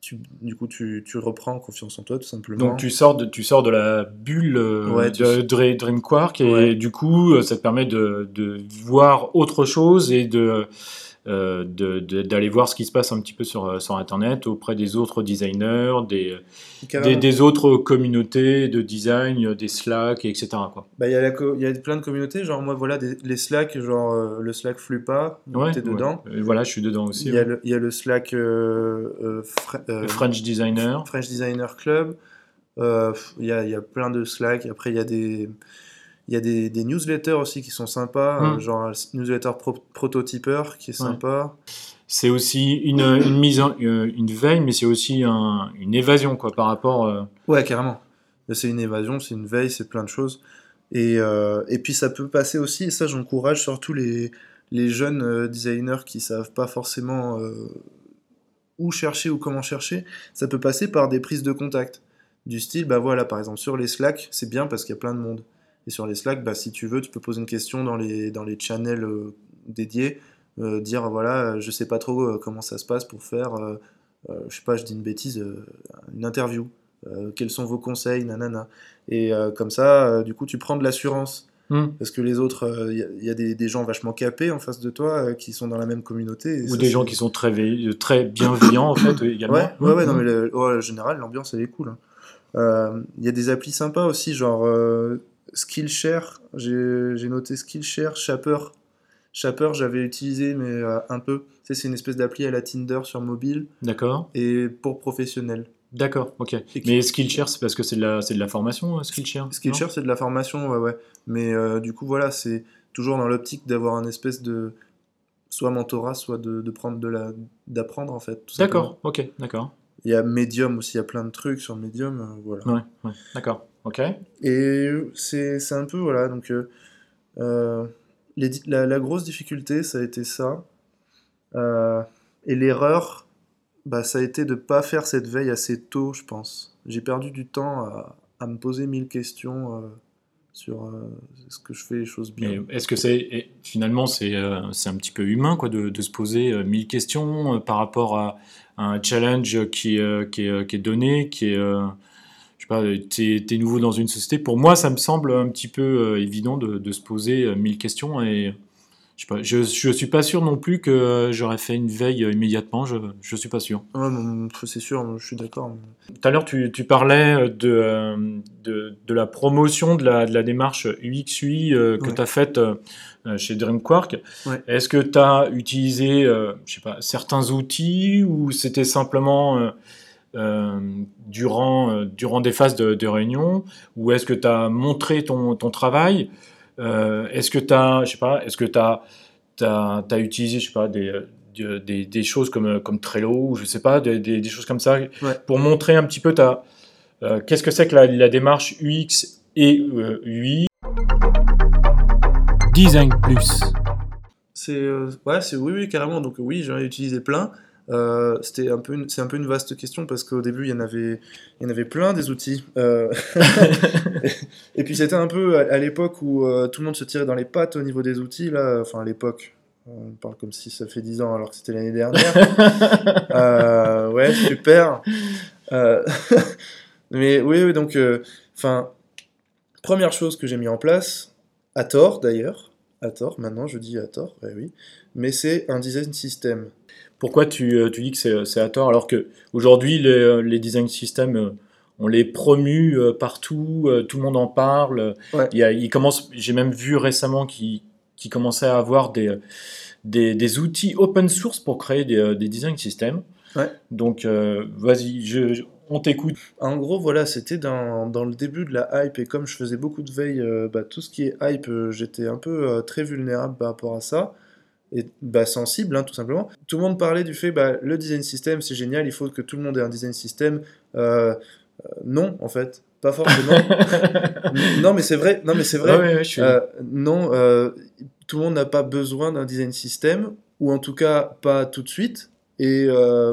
tu, du coup tu, tu reprends confiance en toi tout simplement. Donc tu sors de, tu sors de la bulle euh, Ouais, de Dre- Dream Quark et Ouais. du coup ça te permet de, de voir autre chose et de euh, d'aller voir ce qui se passe un petit peu sur, euh, sur Internet auprès des autres designers, des, des, Carrément. des autres communautés de design, euh, des Slack, etc. Bah, il y, co- il y a plein de communautés, genre moi voilà, des- les Slack, genre euh, le Slack Flupa, Ouais, t'es dedans. ouais. Voilà, je suis dedans aussi. Il y, a ouais. le, il y a le Slack euh, euh, euh, Le French Designer. French Designer Club. Euh, Il y, a, il y a plein de Slack. Après, il y a des, il y a des, des newsletters aussi qui sont sympas, Mm. euh, genre newsletter pro- prototypeur qui est Ouais. sympa. C'est aussi une, une mise en, euh, une veille, mais c'est aussi un- une évasion quoi, par rapport. euh, Ouais, carrément. C'est une évasion, c'est une veille, c'est plein de choses. Et, euh, et puis ça peut passer aussi, et ça j'encourage surtout les, les jeunes euh, designers qui savent pas forcément où chercher ou comment chercher, ça peut passer par des prises de contact. Du style, bah voilà, par exemple, sur les Slack, c'est bien parce qu'il y a plein de monde. Et sur les Slack, bah, si tu veux, tu peux poser une question dans les, dans les channels euh, dédiés, euh, dire, voilà, je sais pas trop euh, comment ça se passe pour faire, je sais pas, je dis une bêtise, une interview. Quels sont vos conseils, nanana. Et comme ça, du coup, tu prends de l'assurance. hmm. Parce que les autres, il y, a- y a des, des gens vachement capés en face de toi euh, qui sont dans la même communauté. Ou ça, des gens qui sont très, très bienveillants en fait également. Ouais, ouais, ouais, non, Mhm. mais le, ouais, en général, l'ambiance, elle est cool. hein. Euh, Il y a des applis sympas aussi, genre Skillshare. J'ai noté Skillshare, Shaper. Shaper, j'avais utilisé, mais euh, un peu. C'est une espèce d'appli à la Tinder sur mobile D'accord, et pour professionnels. d'accord, ok. Qui- Mais Skillshare, c'est parce que c'est de la, c'est de la formation, euh, Skillshare. Skillshare, c'est de la formation, ouais, ouais. Mais euh, du coup, voilà, c'est toujours dans l'optique d'avoir un espèce de soit mentorat, soit de, de prendre de la d'apprendre en fait. D'accord, ok, d'accord. Il y a Medium aussi, il y a plein de trucs sur Medium, euh, voilà. Ouais, ouais, d'accord, ok. Et c'est un peu, voilà, donc euh, euh, les la, la grosse difficulté, ça a été ça. Euh, et l'erreur, bah, ça a été de pas faire cette veille assez tôt, je pense. J'ai perdu du temps à, à me poser mille questions euh, sur euh, est-ce que je fais les choses bien. Est-ce que c'est finalement c'est euh, un petit peu humain quoi de, se poser euh, mille questions euh, par rapport à, un challenge qui, euh, qui, est, donné, qui est je sais pas, tu es, nouveau dans une société. Pour moi, ça me semble un petit peu évident de, de, se poser mille questions et je ne suis pas sûr non plus que j'aurais fait une veille immédiatement, je ne suis pas sûr. Ouais, c'est sûr, je suis d'accord. Tout à l'heure, tu, tu, parlais de, de, de, la promotion de la, de la démarche UX-UI euh, que tu as faite euh, chez DreamQuark. Est-ce que tu as utilisé euh, je sais pas, certains outils ou c'était simplement durant, durant des phases de, de réunion? Ou est-ce que tu as montré ton, ton travail? Euh, est-ce que tu as, je sais pas, est-ce que tu as, as, utilisé, je sais pas, des, des, des, choses comme, comme Trello ou je sais pas, des, des choses comme ça pour montrer un petit peu ta, euh, qu'est-ce que c'est que la, la, démarche UX et euh, UI? Design Plus. C'est ouais, c'est oui, oui, carrément. Donc oui, j'en ai utilisé plein. Euh, c'était un peu c'est un peu une vaste question parce qu'au début il y en avait il y en avait plein des outils euh, et puis c'était un peu à, l'époque où euh, tout le monde se tirait dans les pattes au niveau des outils là. Enfin à l'époque. On parle comme si ça fait 10 ans alors que c'était l'année dernière. Ouais super. Mais oui, oui donc enfin première chose que j'ai mis en place à tort d'ailleurs à tort maintenant je dis à tort oui mais c'est un design system pourquoi tu, euh, tu dis que c'est à tort alors que aujourd'hui les, euh, les, design systems euh, on les promu partout, tout le monde en parle. Il, y a, il commence, j'ai même vu récemment qu'ils qui commençaient à avoir des, des, des, outils open source pour créer des, des design systems. Ouais. Donc vas-y, je, on t'écoute. En gros, voilà, c'était dans, dans, le début de la hype et comme je faisais beaucoup de veille, bah, tout ce qui est hype, j'étais un peu très vulnérable par rapport à ça et bah, sensible, hein, tout simplement. Tout le monde parlait du fait, bah, le design system, c'est génial, il faut que tout le monde ait un design system. Euh, euh, non, en fait, pas forcément. non, mais c'est vrai. Non, mais c'est vrai. Euh, non, tout le monde n'a pas besoin d'un design system, ou en tout cas pas tout de suite. Et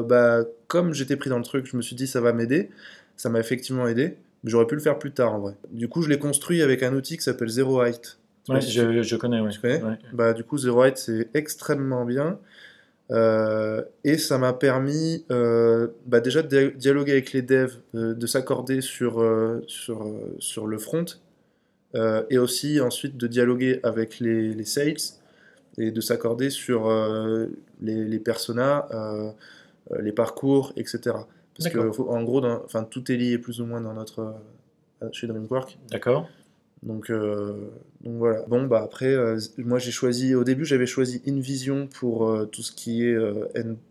bah, comme j'étais pris dans le truc, je me suis dit ça va m'aider. Ça m'a effectivement aidé. Mais j'aurais pu le faire plus tard en vrai. Du coup, je l'ai construit avec un outil qui s'appelle Zero Height. Ouais, je, je, connais, ouais. Tu connais Bah, du coup, Zero Height, c'est extrêmement bien. Euh, et ça m'a permis euh, bah déjà de dialoguer avec les devs, euh, de s'accorder sur, euh, sur, sur le front, et aussi ensuite de dialoguer avec les, les sales et de s'accorder sur les, les personas, les parcours, etc. Parce que, en gros, enfin, tout est lié plus ou moins dans notre, chez DreamWorks. D'accord. Donc, euh, donc voilà. Bon, bah après, euh, moi j'ai choisi, au début j'avais choisi InVision pour euh, tout ce qui est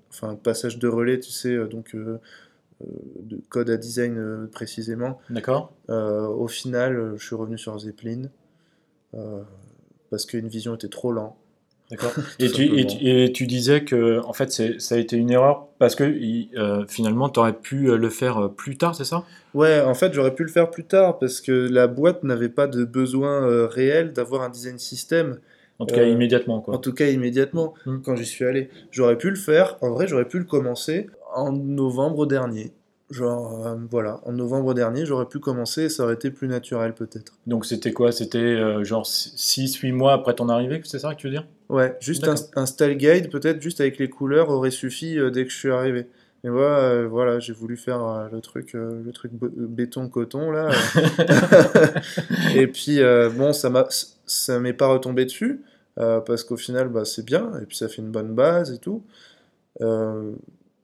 enfin, passage de relais, tu sais, donc de code à design précisément. D'accord. au final, je suis revenu sur Zeppelin parce qu'InVision était trop lent. D'accord. et, tu, et, tu, disais que en fait ça a été une erreur parce que euh, finalement tu aurais pu euh, le faire euh, plus tard, c'est ça? Ouais, en fait j'aurais pu le faire plus tard parce que la boîte n'avait pas de besoin réel d'avoir un design system. En tout cas immédiatement quoi. En tout cas immédiatement hmm. quand j'y suis allé. J'aurais pu le faire, en vrai j'aurais pu le commencer en novembre dernier. Genre, euh, voilà, en novembre dernier, j'aurais pu commencer et ça aurait été plus naturel peut-être. Donc c'était quoi? C'était euh, genre 6-8 mois après ton arrivée, c'est ça que tu veux dire? Ouais, juste un, style guide peut-être, juste avec les couleurs, aurait suffi euh, dès que je suis arrivé. Et voilà, voilà j'ai voulu faire le truc, le truc béton-coton là. et puis, bon, ça m'est pas retombé dessus, parce qu'au final, bah, c'est bien, et puis ça fait une bonne base et tout.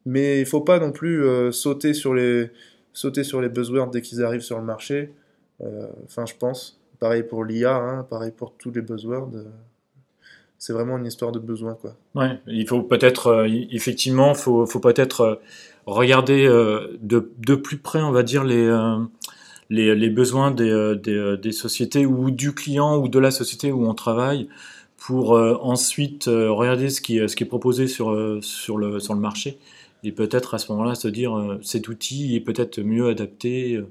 Mais il faut pas non plus euh, sauter, sur les, sauter sur les buzzwords dès qu'ils arrivent sur le marché. Euh, enfin, je pense. Pareil pour l'IA, hein, pareil pour tous les buzzwords. Euh, c'est vraiment une histoire de besoin, quoi. Ouais, il faut peut-être, effectivement, faut, faut peut-être regarder de, de, plus près, on va dire, les, les, les, besoins des, des, des, sociétés ou du client ou de la société où on travaille pour ensuite regarder ce qui, ce qui est proposé sur, sur, le, sur le marché et peut-être à ce moment-là se dire euh, cet outil est peut-être mieux adapté euh,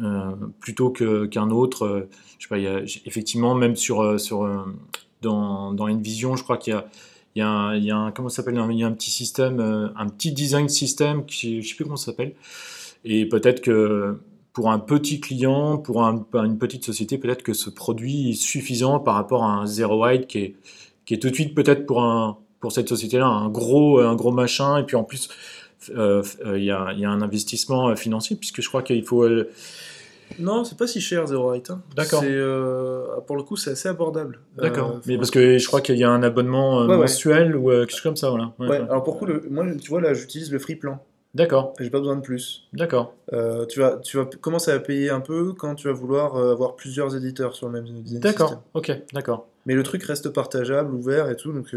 euh, plutôt qu'un autre. je sais pas, y a, effectivement, même sur, dans, dans InVision, je crois qu'il y a, il y a un, comment s'appelle un petit système un petit design system qui je sais plus comment ça s'appelle et peut-être que pour un petit client pour un, une petite société peut-être que ce produit est suffisant par rapport à un zero white qui est qui est tout de suite peut-être pour un pour cette société-là un gros, un gros machin, et puis en plus, euh, euh, il y, a, y, a, un investissement euh, financier, puisque je crois qu'il faut, Non, c'est pas si cher, Zero Height. hein. D'accord. Euh, pour le coup, c'est assez abordable. D'accord. Euh, Mais parce que je crois qu'il y a un abonnement euh, Ouais, ouais. mensuel ou quelque chose comme ça, voilà. Ouais, Ouais, ouais. alors pour le coup, le- moi, tu vois, là, j'utilise le free plan. D'accord, J'ai pas besoin de plus. d'accord. Tu, vas, tu vas commencer à payer un peu quand tu vas vouloir avoir plusieurs éditeurs sur le même design D'accord, ok, d'accord. Mais le truc reste partageable, ouvert et tout, donc...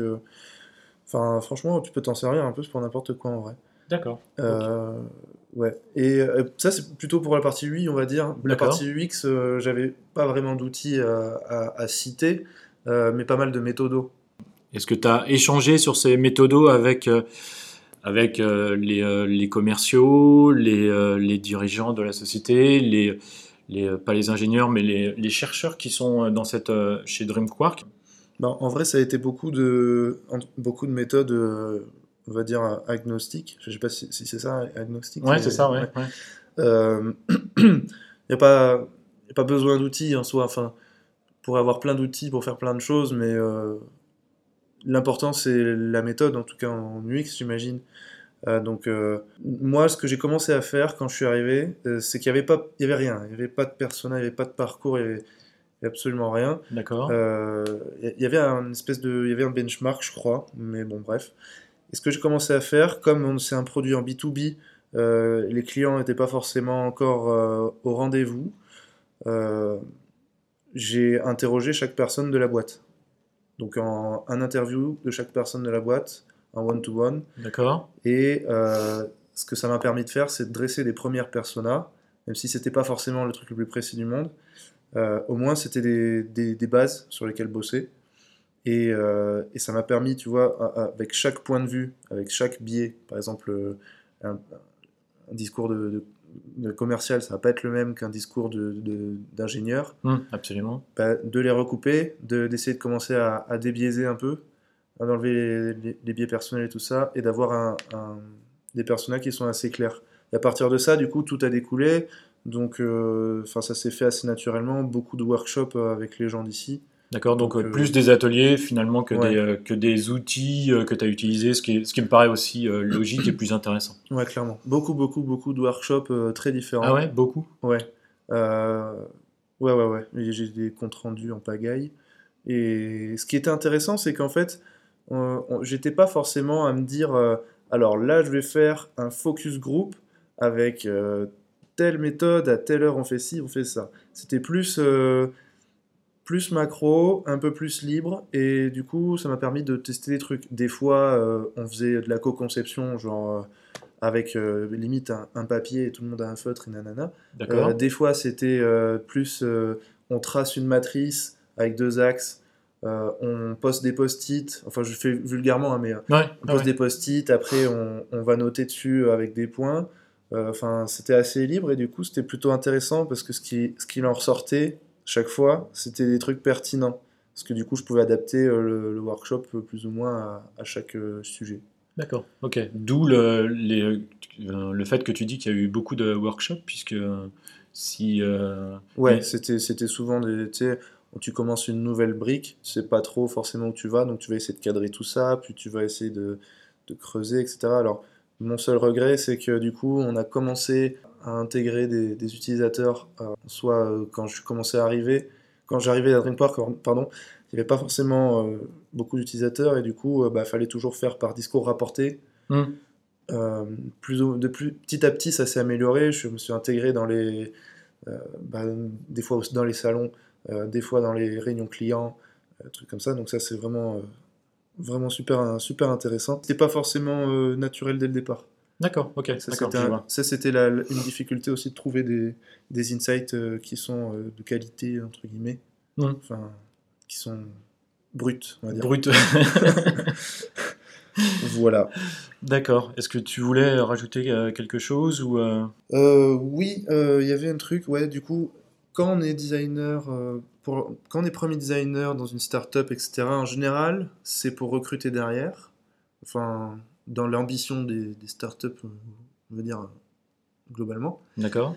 euh, Enfin, franchement, tu peux t'en servir un peu pour n'importe quoi en vrai. D'accord. Euh, Ouais. Et euh, ça, c'est plutôt pour la partie UI, on va dire. La partie UX, euh, j'avais pas vraiment d'outils à, à- à citer, euh, mais pas mal de méthodos. Est-ce que tu as échangé sur ces méthodos avec, euh, avec euh, les, euh, les commerciaux, les, euh, les dirigeants de la société, les, les, euh, pas les ingénieurs, mais les, les chercheurs qui sont euh, dans cette, euh, chez DreamQuark? Ben, en vrai, ça a été beaucoup de, beaucoup de méthodes, euh, on va dire, agnostiques. Je sais pas si, si c'est ça, agnostique. Ouais, mais- c'est ça, ouais. ouais. Euh, Il n'y a, pas- y a pas besoin d'outils en soi. Enfin, pour avoir plein d'outils pour faire plein de choses, mais euh, l'important c'est la méthode, en tout cas en UX, j'imagine. Euh, donc, euh, moi, ce que j'ai commencé à faire quand je suis arrivé, euh, c'est qu'il n'y avait, pas- il y avait rien. Il n'y avait pas de persona, il n'y avait pas de parcours, il n'y il avait absolument rien. D'accord. Euh, Il y avait un espèce de, il y avait un benchmark, je crois, mais bon, bref. Et ce que j'ai commencé à faire, comme c'est un produit en B2B, euh, les clients n'étaient pas forcément encore euh, au rendez-vous, euh, j'ai interrogé chaque personne de la boîte. Donc en un interview de chaque personne de la boîte, en one-to-one. D'accord. Et euh, ce que ça m'a permis de faire, c'est de dresser des premières personas, même si c'était pas forcément le truc le plus précis du monde. Euh, au moins, c'était des, des- des bases sur lesquelles bosser. Et, euh, et ça m'a permis, tu vois, à- à- avec chaque point de vue, avec chaque biais, par exemple, euh, un, un discours de, de- de commercial, ça va pas être le même qu'un discours de- de- d'ingénieur Hum, absolument. bah, de les recouper, de- d'essayer de, commencer à, à débiaiser un peu, à enlever les, les- les biais personnels et tout ça, et d'avoir un, un- des personnages qui sont assez clairs. Et à partir de ça, du coup, tout a découlé. Donc, euh, enfin, ça s'est fait assez naturellement. Beaucoup de workshops euh, avec les gens d'ici. D'accord, donc, Donc, euh, plus des ateliers finalement que, Ouais. des, euh, que des outils euh, que tu as utilisés, ce qui, est- ce qui me paraît aussi logique et plus intéressant. Ouais, clairement. Beaucoup, beaucoup, beaucoup de workshops très différents. Ah ouais, beaucoup? Ouais. Ouais, ouais, ouais. J'ai des comptes rendus en pagaille. Et ce qui était intéressant, c'est qu'en fait, j'étais pas forcément à me dire, alors là, je vais faire un focus group avec telle méthode, à telle heure on fait ci, on fait ça. C'était plus, euh, plus macro, un peu plus libre, et du coup, ça m'a permis de tester des trucs. Des fois, euh, on faisait de la co-conception, genre euh, avec limite un, un papier et tout le monde a un feutre et nanana. Des fois, c'était plus on trace une matrice avec deux axes, euh, on poste des post-it, enfin je fais vulgairement, hein, mais ouais, on poste ouais. des post-it, après on, on va noter dessus avec des points. Enfin, c'était assez libre et du coup, c'était plutôt intéressant parce que ce qui, ce qu'il en ressortait chaque fois, c'était des trucs pertinents. Parce que du coup, je pouvais adapter euh, le, le workshop euh, plus ou moins à, à chaque euh, sujet. D'accord, ok. D'où le, les, le fait que tu dis qu'il y a eu beaucoup de workshops, puisque si. euh, Ouais, Mais- c'était, c'était souvent des. Tu commences une nouvelle brique, tu sais pas trop forcément où tu vas, donc tu vas essayer de cadrer tout ça, puis tu vas essayer de, de creuser, etc. Alors, mon seul regret, c'est que du coup, on a commencé à intégrer des, des utilisateurs, euh, soit euh, quand je commençais à arriver, quand j'arrivais à Dream Park, pardon, il n'y avait pas forcément euh, beaucoup d'utilisateurs, et du coup, il bah, fallait toujours faire par discours rapporté. Euh, plus, de plus, petit à petit, ça s'est amélioré. Je me suis intégré dans les, euh, bah, des fois dans les salons, euh, des fois dans les réunions clients, euh, trucs comme ça. Donc ça, c'est vraiment, euh, vraiment super, super intéressant. C'était pas forcément euh, naturel dès le départ. D'accord, ok, Ça, c'était je un- vois. ça, c'était la- la- une difficulté aussi de trouver des, des insights euh, qui sont euh, de qualité, entre guillemets. Mhm. Enfin, qui sont bruts, on va dire. Brut. Voilà. D'accord. Est-ce que tu voulais rajouter euh, quelque chose ou euh, Euh, oui, euh, il y avait un truc, ouais, du coup, quand on est designer, euh, quand on est premier designer dans une startup, etc., en général, c'est pour recruter derrière. Enfin, dans l'ambition des, des startups, on va dire, euh, globalement. D'accord.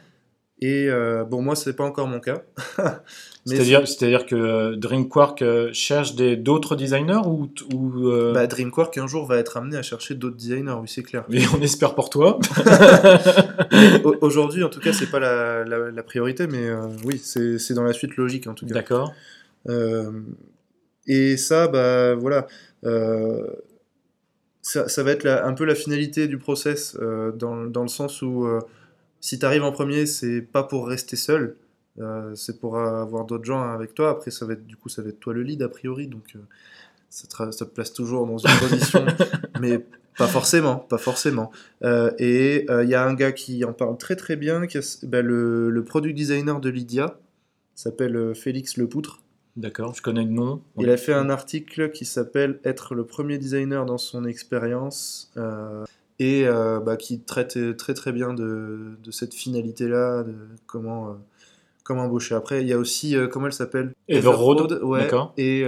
Et euh, bon, moi, c'est pas encore mon cas. C'est-à-dire, c'est-à-dire que Dreamquark euh, cherche des, d'autres designers ou, ou euh, bah, Dreamquark un jour va être amené à chercher d'autres designers, oui, c'est clair. mais on espère pour toi. Au- Aujourd'hui, en tout cas, c'est pas la, la- la priorité, mais euh, oui, c'est c'est dans la suite logique, en tout cas. D'accord. Euh, et ça, bah voilà, ça, ça va être la- un peu la finalité du process, dans, dans le sens où si tu arrives en premier, c'est pas pour rester seul, euh, c'est pour avoir d'autres gens avec toi. Après, ça va être, du coup, ça va être toi le lead a priori, donc euh, ça, te, ra- ça te place toujours dans une position, mais pas forcément, pas forcément. Euh, et il y a un gars qui en parle très très bien, qui est bah, le, le product designer de Lydia, s'appelle Félix Lepoutre. D'accord, je connais le nom. Il a fait un article qui s'appelle Être le premier designer dans son expérience et euh, bah, qui traite très très bien de, de cette finalité-là, de comment, euh, comment embaucher après. Il y a aussi, euh, comment elle s'appelle? Everroad, ouais. Et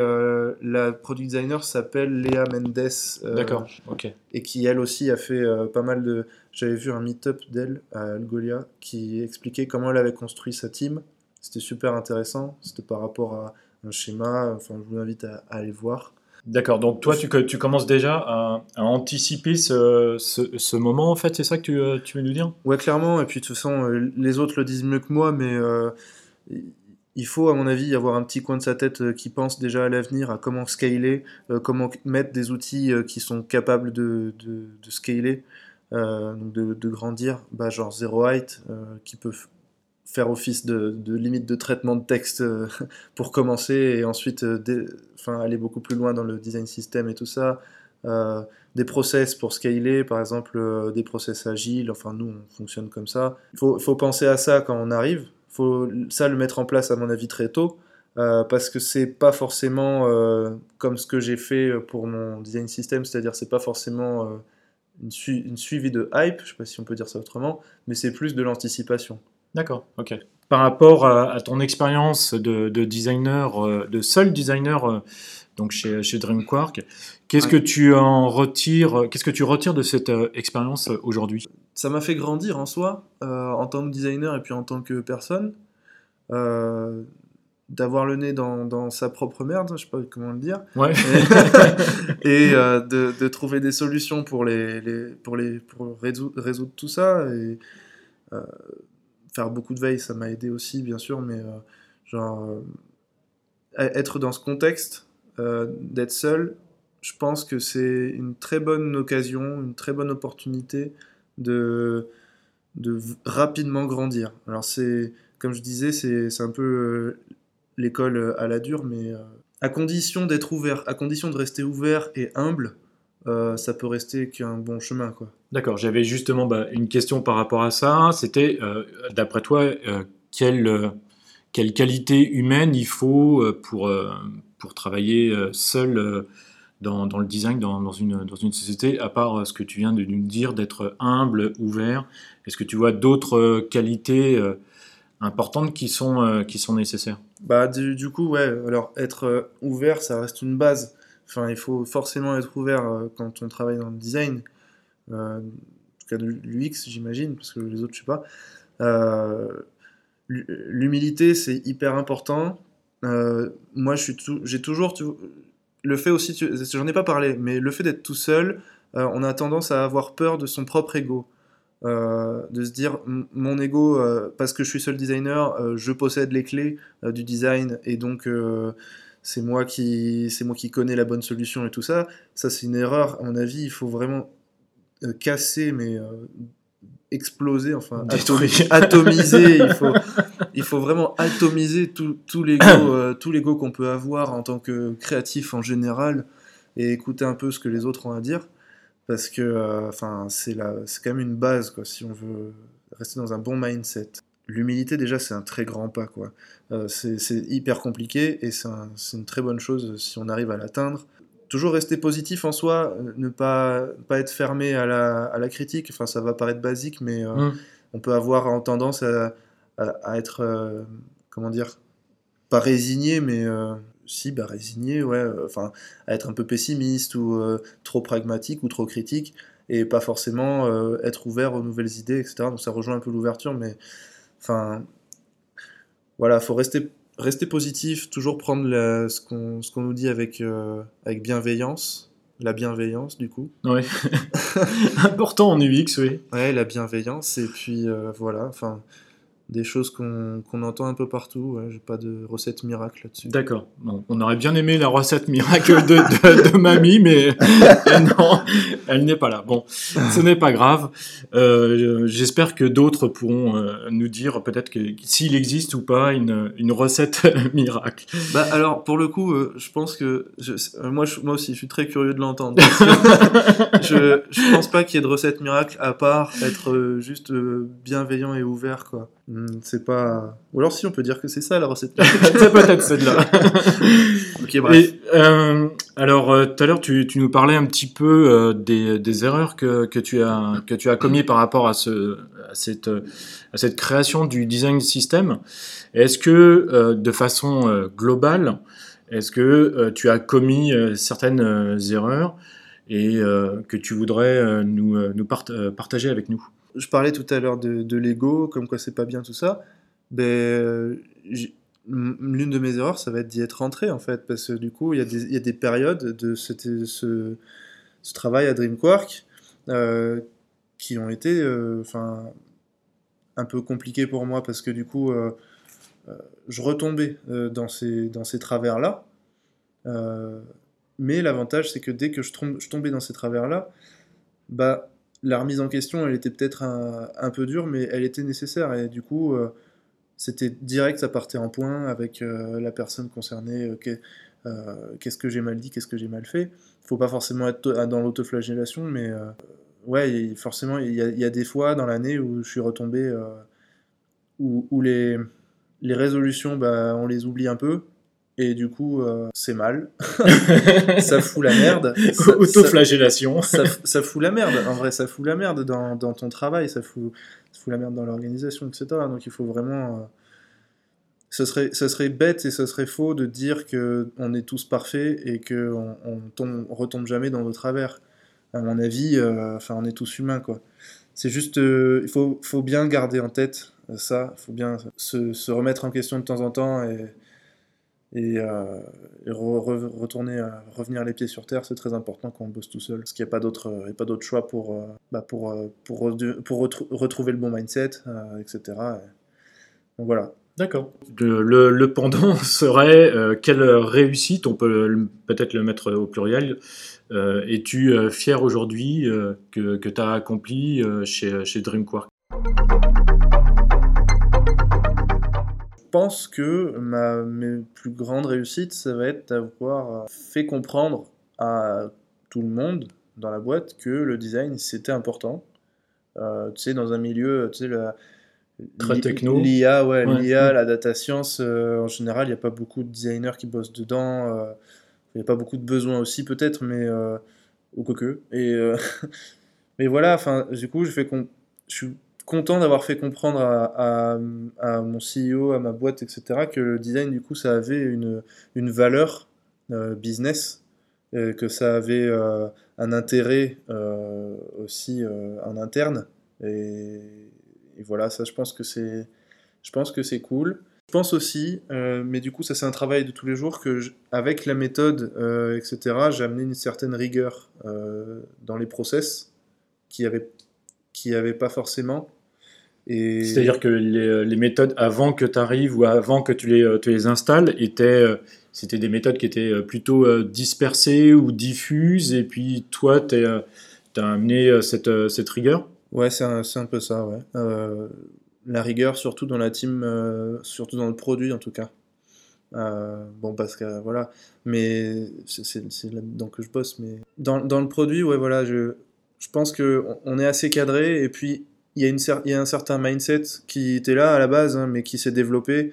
la product designer s'appelle Léa Mendes. D'accord, ok. et qui elle aussi a fait pas mal de. J'avais vu un meet-up d'elle à Algolia qui expliquait comment elle avait construit sa team. C'était super intéressant. C'était par rapport à un schéma. Enfin, je vous invite à, à aller voir. D'accord, donc toi, tu, tu commences déjà à, anticiper ce, moment, en fait, c'est ça que tu, euh, tu veux nous dire? Ouais, clairement. Et puis de toute façon, euh, les autres le disent mieux que moi, mais euh, il faut, à mon avis, avoir un petit coin de sa tête qui pense déjà à l'avenir, à comment scaler, comment mettre des outils qui sont capables de, scaler, de, grandir, bah, genre Zero Height, qui peut faire office de, limite de traitement de texte euh, pour commencer et ensuite euh, aller beaucoup plus loin dans le design system et tout ça. Euh, des process pour scaler, par exemple des process agiles, enfin nous on fonctionne comme ça. Il faut, faut penser à ça quand on arrive, faut ça le mettre en place à mon avis très tôt, parce que c'est pas forcément comme ce que j'ai fait pour mon design system, c'est-à-dire c'est pas forcément une, sui- une suivi de hype, je sais pas si on peut dire ça autrement, mais c'est plus de l'anticipation. D'accord, ok. Par rapport à, à ton expérience de, de designer, euh, de seul designer euh, donc chez, chez Dreamquark, qu'est-ce Ouais. que tu en retires, qu'est-ce que tu retires de cette euh, expérience aujourd'hui? Ça m'a fait grandir en soi, euh, en tant que designer et puis en tant que personne. Euh, D'avoir le nez dans, dans sa propre merde, je sais pas comment le dire, Ouais. et euh, de, de trouver des solutions pour, les, les- pour, les, pour résoudre, résoudre tout ça. Et euh, faire beaucoup de veille, ça m'a aidé aussi, bien sûr, mais euh, genre, euh, être dans ce contexte, euh, d'être seul, je pense que c'est une très bonne occasion, une très bonne opportunité de, de rapidement grandir. Alors c'est, comme je disais, c'est un peu l'école à la dure, mais à condition d'être ouvert, à condition de rester ouvert et humble, ça peut rester qu'un bon chemin, quoi. D'accord, j'avais justement bah, une question par rapport à ça. C'était, euh, d'après toi, euh, quelle, euh, quelle qualité humaine il faut euh, pour, pour travailler seul dans, dans le design, dans, dans une, dans une société, à part ce que tu viens de nous dire, d'être humble, ouvert? Est-ce que tu vois d'autres qualités importantes qui sont, qui sont nécessaires? Bah, du, du coup, ouais, alors être ouvert, ça reste une base. Enfin, il faut forcément être ouvert quand on travaille dans le design. Euh, en tout cas, de l'UX, j'imagine, parce que les autres, je sais pas. Euh, l'hu- L'humilité, c'est hyper important. Euh, moi, j'ai toujours. tou- le fait aussi, j'en ai pas parlé, mais le fait d'être tout seul, on a tendance à avoir peur de son propre ego. De se dire, mon ego, parce que je suis seul designer, je possède les clés du design et donc c'est moi c'est moi qui connais la bonne solution et tout ça. Ça, c'est une erreur. À mon avis, il faut vraiment euh, casser, mais euh, exploser, enfin atomiser. il faut il faut vraiment atomiser tout, tout l'ego euh, qu'on peut avoir en tant que créatif en général et écouter un peu ce que les autres ont à dire parce que enfin c'est quand même une base quoi si on veut rester dans un bon mindset. L'humilité déjà c'est un très grand pas quoi. Euh, c'est hyper compliqué et c'est un- c'est une très bonne chose si on arrive à l'atteindre toujours rester positif en soi euh, ne pas pas être fermé à la, à la critique enfin ça va paraître basique mais euh, Mm. on peut avoir en tendance à, à, à être euh, comment dire pas résigné mais euh, si bah résigné ouais enfin à être un peu pessimiste ou trop pragmatique ou trop critique et pas forcément être ouvert aux nouvelles idées etc donc ça rejoint un peu l'ouverture mais enfin, voilà, faut rester, rester positif, toujours prendre la- ce qu'on ce qu'on nous dit avec, euh, avec bienveillance. La bienveillance, du coup. Ouais. Important en UX, oui. Ouais, la bienveillance, et puis euh, voilà, enfin, des choses qu'on qu'on entend un peu partout. Ouais, J'ai pas de recette miracle là-dessus. D'accord. Bon, on aurait bien aimé la recette miracle de, de, de mamie, mais non, elle n'est pas là. Bon, ce n'est pas grave. Euh, J'espère que d'autres pourront euh, nous dire peut-être que s'il existe ou pas une, une recette miracle. Bah alors, pour le coup, euh, je pense que je- euh, moi, je- moi aussi, je suis très curieux de l'entendre. je, je pense pas qu'il y ait de recette miracle à part être euh, juste euh, bienveillant et ouvert, quoi. Hmm, c'est pas. Ou alors, si on peut dire que c'est ça la recette. C'est peut-être celle-là. ok, bref. Et, euh, alors, euh, tout à l'heure, tu, tu nous parlais un petit peu euh, des, des erreurs que, que, tu as, que tu as commis par rapport à, ce, à, cette, à cette création du design system. Est-ce que, euh, de façon euh, globale, est-ce que euh, tu as commis euh, certaines euh, erreurs et euh, que tu voudrais euh, nous, nous part- partager avec nous? Je parlais tout à l'heure de, l'ego, comme quoi c'est pas bien tout ça. Ben, euh, l'une de mes erreurs, ça va être d'y être rentré en fait, parce que du coup, il y, a des- périodes de ce, travail à Dreamquark euh, qui ont été, euh, un peu compliquées pour moi, parce que du coup, je retombais dans ces, dans ces travers-là. Mais l'avantage, c'est que dès que je, je tombais dans ces travers-là, bah, la remise en question, elle était peut-être un, peu dure, mais elle était nécessaire. Et du coup, euh, c'était direct, ça partait en point avec euh, la personne concernée. euh, qu'est- Qu'est-ce que j'ai mal dit, qu'est-ce que j'ai mal fait. Faut pas forcément être dans l'autoflagellation, mais ouais, il- forcément, il y, a, il des fois dans l'année où je suis retombé, où, où les, les résolutions, bah, on les oublie un peu. Et du coup, euh, c'est mal. ça fout la merde. Ça- ça- Autoflagellation. ça, ça fout la merde. En vrai, ça fout la merde dans, dans ton travail, ça fout, ça fout la merde dans l'organisation, etc. Donc il faut vraiment. euh, ce, serait, ce serait bête et ce serait faux de dire que on est tous parfaits et qu'on on tombe- on retombe jamais dans nos travers. À mon avis, euh, enfin, on est tous humains, quoi. C'est juste. euh, il faut, faut bien garder en tête ça. Il faut bien se, se remettre en question de temps en temps et. Et, euh, et re- re- retourner, à- revenir les pieds sur terre, c'est très important quand on bosse tout seul. Parce qu'il n'y a pas d'autre euh, a pas d'autre choix pour, euh, bah, pour, euh, pour, redu- pour retrou- retrouver le bon mindset, euh, etc. Et- donc voilà. D'accord. Le, le- le pendant serait euh, quelle réussite, on peut peut-être le mettre au pluriel, euh, es-tu euh, fier aujourd'hui euh, que, que tu as accompli euh, chez, chez Dreamquark? Pense que ma, mes plus grandes réussites, ça va être d'avoir euh, fait comprendre à tout le monde dans la boîte que le design, c'était important. Euh, tu sais, dans un milieu, tu sais, la, Très techno. L'IA, ouais, Ouais. l'IA, la data science, euh, en général, il n'y a pas beaucoup de designers qui bossent dedans. euh, Il n'y a pas beaucoup de besoins aussi, peut-être, mais. Euh, ou quoique. Et, euh, mais voilà, enfin, du coup, je, fais je suis content d'avoir fait comprendre à, mon CEO, à ma boîte, etc., que le design, du coup, ça avait une, valeur euh, business, que ça avait euh, un intérêt euh, aussi en interne. Et, voilà, ça, je pense que c'est, cool. Je pense aussi, mais du coup, ça c'est un travail de tous les jours, que avec la méthode, etc., j'ai amené une certaine rigueur dans les process qui avait, qui avait pas forcément. Et C'est-à-dire que les, les méthodes avant que tu arrives ou avant que tu les, euh, tu les installes étaient, euh, c'était des méthodes qui étaient euh, plutôt euh, dispersées ou diffuses, et puis toi, tu as amené euh, cette, euh, cette rigueur? Ouais, c'est un, c'est un peu ça, ouais. Euh, la rigueur, surtout dans la team, euh, surtout dans le produit en tout cas. Euh, bon, parce que voilà, mais c'est là-dedans que je bosse. Mais dans, dans le produit, ouais, voilà, je, je pense que on- est assez cadré et puis il y a, un certain mindset qui était là à la base, hein, mais qui s'est développé.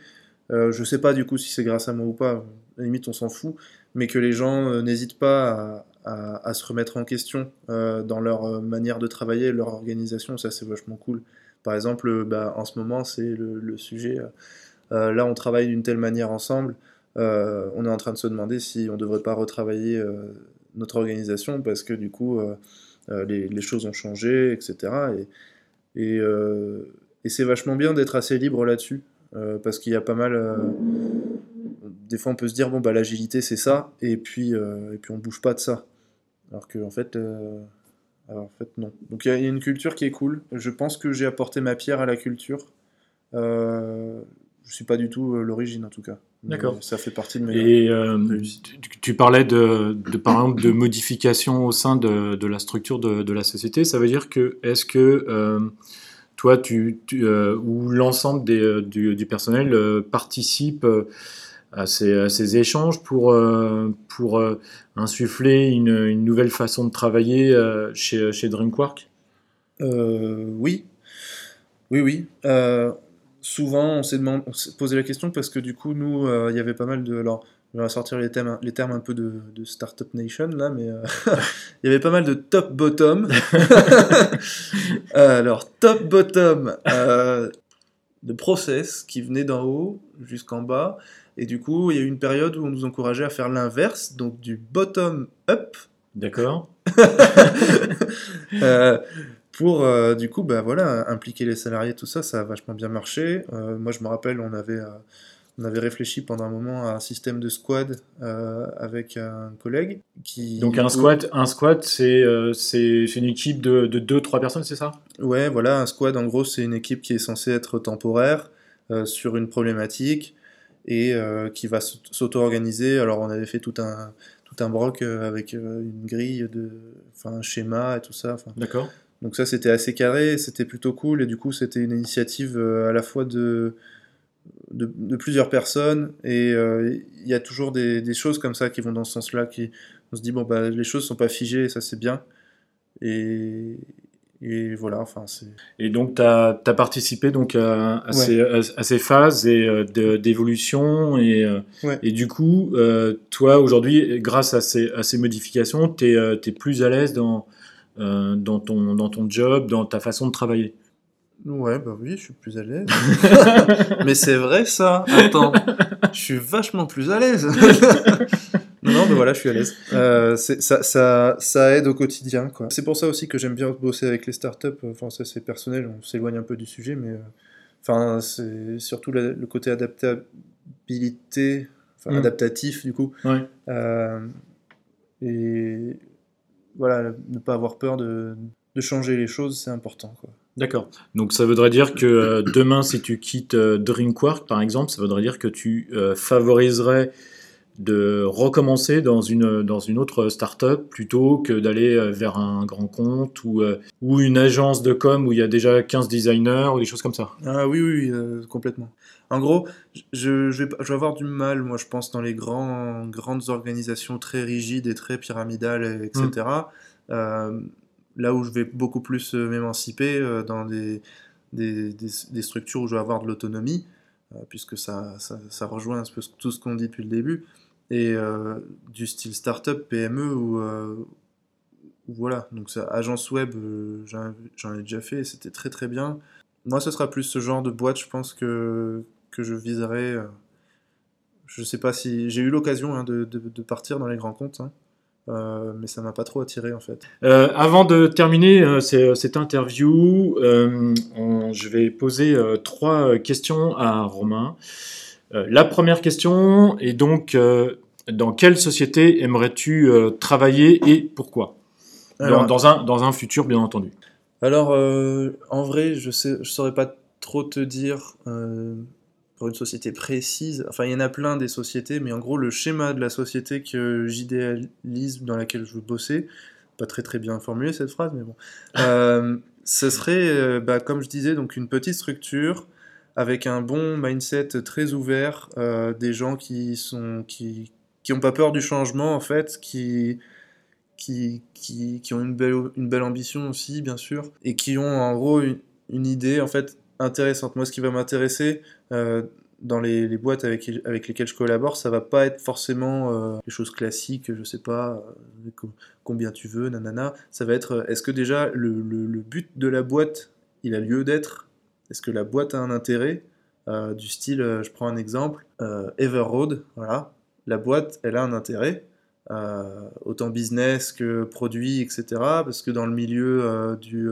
Euh, je sais pas du coup si c'est grâce à moi ou pas, à la limite on s'en fout, mais que les gens euh, n'hésitent pas à, se remettre en question euh, dans leur euh, manière de travailler, leur organisation, ça c'est vachement cool. Par exemple, bah, en ce moment c'est le, le sujet, là on travaille d'une telle manière ensemble, on est en train de se demander si on ne devrait pas retravailler notre organisation parce que du coup les, les choses ont changé, etc. Et, et, euh, Et c'est vachement bien d'être assez libre là-dessus, euh, parce qu'il y a pas mal. euh, des fois, on peut se dire bon bah l'agilité c'est ça, et puis euh, et puis on bouge pas de ça. Alors que en fait, euh, alors, en fait non. Donc il y, y a une culture qui est cool. Je pense que j'ai apporté ma pierre à la culture. Euh, je suis pas du tout euh, l'origine en tout cas. D'accord. Ça fait partie de mes. Et euh, tu, tu parlais de, de, par exemple, de modifications au sein de, de la structure de, de la société. Ça veut dire que, est-ce que euh, toi, tu, tu, euh, ou l'ensemble des, euh, du, du personnel euh, participe euh, à ces, à ces échanges pour, euh, pour euh, insuffler une, une nouvelle façon de travailler euh, chez, chez Euh, oui, oui, oui. Souvent, on s'est demandé- on s'est posé la question parce que du coup, nous, euh, il y avait pas mal de. Alors, on va sortir les, thèmes, les termes un peu de, de Startup Nation là, mais euh, il y avait pas mal de top-bottom. Alors, top-bottom euh, de process qui venait d'en haut jusqu'en bas. Et du coup, il y a eu une période où on nous encourageait à faire l'inverse, donc du bottom-up. D'accord pour euh, du coup bah voilà impliquer les salariés tout ça ça a vachement bien marché. Euh, moi je me rappelle on avait euh, on avait réfléchi pendant un moment à un système de squad avec un collègue qui Donc, un squat, un squat c'est une équipe de 2-3 personnes, c'est ça? Ouais voilà un squad en gros c'est une équipe qui est censée être temporaire sur une problématique et qui va s'aut- s'auto-organiser. Alors on avait fait tout un tout un broc avec une grille de enfin un schéma et tout ça D'accord Donc ça, c'était assez carré, c'était plutôt cool, et du coup, c'était une initiative euh, à la fois de, de, de plusieurs personnes, et euh, il y a toujours des, des choses comme ça qui vont dans ce sens-là, qui on se dit, bon, bah, les choses sont pas figées, et ça, c'est bien. Et, et voilà, enfin, c'est... Et donc, tu as, participé donc, à, à Ouais. ces, à, à ces phases et, euh, d'évolution. Et, Ouais. et du coup, euh, toi, aujourd'hui, grâce à ces, à ces modifications, tu es, plus à l'aise dans, euh, dans, ton, dans ton job, dans ta façon de travailler. Ouais, bah oui, je suis plus à l'aise. Mais c'est vrai, ça Attends, je suis vachement plus à l'aise Non, non, mais voilà, je suis à l'aise. Euh, ça, ça, ça aide au quotidien, quoi. C'est pour ça aussi que j'aime bien bosser avec les startups. Enfin, ça, c'est personnel, on s'éloigne un peu du sujet, mais... euh, Enfin, c'est surtout la- le côté adaptabilité, enfin, Mm. adaptatif, du coup. Ouais. Euh, et voilà, ne pas avoir peur de, de changer les choses, c'est important, quoi. D'accord. Donc, ça voudrait dire que euh, demain, si tu quittes euh, Drinkwork, par exemple, ça voudrait dire que tu euh, favoriserais de recommencer dans une, dans une autre startup plutôt que d'aller euh, vers un grand compte ou, ou une agence de com où il y a déjà 15 designers ou des choses comme ça? Ah oui, oui, oui, complètement. En gros, je, je, vais, pas- je vais avoir du mal, moi, je pense, dans les grands, grandes organisations très rigides et très pyramidales, et- etc. Euh, là où je vais beaucoup plus euh, m'émanciper euh, dans des, des, des, des structures où je vais avoir de l'autonomie, euh, puisque ça, ça, ça rejoint un peu tout ce qu'on dit depuis le début, et du style startup, PME, ou voilà, donc ça, agence web, j'en ai déjà fait, c'était très très bien. Moi, ce sera plus ce genre de boîte, je pense, que, que je viserai. euh, Je sais pas si. J'ai eu l'occasion hein, de, de, de partir dans les grands comptes, hein, euh, mais ça m'a pas trop attiré en fait. Euh, avant de terminer euh, cette interview, on- je vais poser trois questions à Romain. La première question est donc dans quelle société aimerais-tu travailler et pourquoi? Dans, Alors, dans un, dans un futur, bien entendu. alors, en vrai, je je saurais pas trop te dire pour une société précise. Enfin, il y en a plein des sociétés, mais en gros, le schéma de la société que j'idéalise, dans laquelle je veux bosser, pas très très bien formulé cette phrase, mais bon, euh, ce serait, euh, bah, comme je disais, donc une petite structure avec un bon mindset très ouvert, euh, des gens qui sont qui qui ont pas peur du changement en fait, qui qui, qui, qui ont une belle, une belle ambition aussi, bien sûr, et qui ont en gros une, une idée en fait intéressante. Moi, ce qui va m'intéresser euh, dans les, boîtes avec, lesquelles je collabore, ça va pas être forcément euh, les choses classiques, je sais pas, euh, co- combien tu veux, nanana. Ça va être, euh, est-ce que déjà le, but de la boîte, il a lieu d'être? Est-ce que la boîte a un intérêt? Du style, je prends un exemple, Everroad, voilà. La boîte, elle a un intérêt autant business que produit, etc. Parce que dans le milieu du,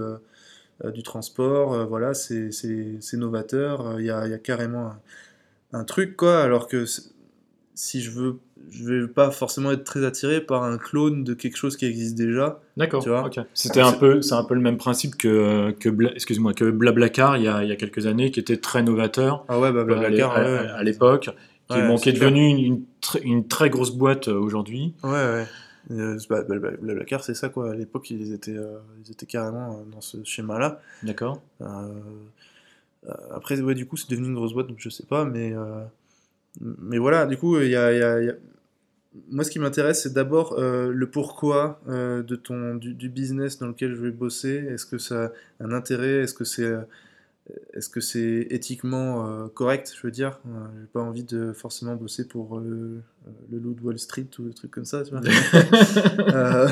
du transport, euh, voilà, c'est novateur, euh, il y a, il y a carrément un, un truc, quoi, alors que si je veux, je vais pas forcément être très attiré par un clone de quelque chose qui existe déjà. D'accord. Tu vois ok. C'était un peu, c'est un peu le même principe que que Bla- excuse-moi que Blablacar il y a il y a quelques années qui était très novateur Ah ouais, bah Blablacar, à, ouais, à- à l'époque, qui, Ouais, bon, qui c'est est devenu une, une, tr- une très grosse boîte euh, aujourd'hui. ouais, ouais. Bah, Blabla- Blablacar, c'est ça, quoi. À l'époque, ils étaient, euh, ils étaient carrément euh, dans ce schéma-là. D'accord. Après, ouais, du coup, c'est devenu une grosse boîte, donc je sais pas, mais, mais voilà, du coup, il y a, il y a- il y a- moi, ce qui m'intéresse, c'est d'abord euh, le pourquoi euh, de ton, du, du business dans lequel je vais bosser. Est-ce que ça a un intérêt? Est-ce que c'est est-ce que c'est éthiquement euh, correct, je veux dire? Euh, j'ai pas envie de forcément bosser pour euh, le loup de Wall Street ou des trucs comme ça, tu vois.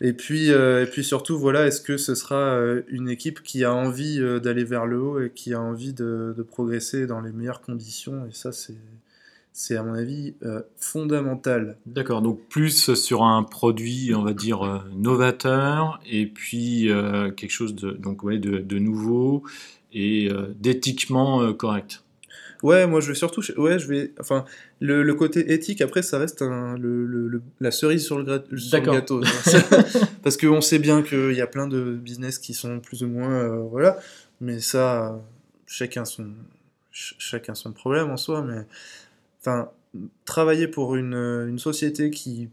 Et puis, et puis surtout, voilà, est-ce que ce sera une équipe qui a envie d'aller vers le haut et qui a envie de, de progresser dans les meilleures conditions? Et ça, c'est, c'est à mon avis euh, fondamental. D'accord, donc plus sur un produit, on va dire, euh, novateur, et puis euh, quelque chose de, donc, ouais, de, de nouveau et euh, d'éthiquement euh, correct. Ouais, moi je vais surtout, ouais, je vais, enfin, le, le côté éthique, après, ça reste un, le, le- le- la cerise sur le, gra- sur gâteau. Parce qu'on sait bien qu'il y a plein de business qui sont plus ou moins, euh, voilà, mais ça, chacun son, ch- chacun son problème en soi, mais, enfin, travailler pour une, une société qui,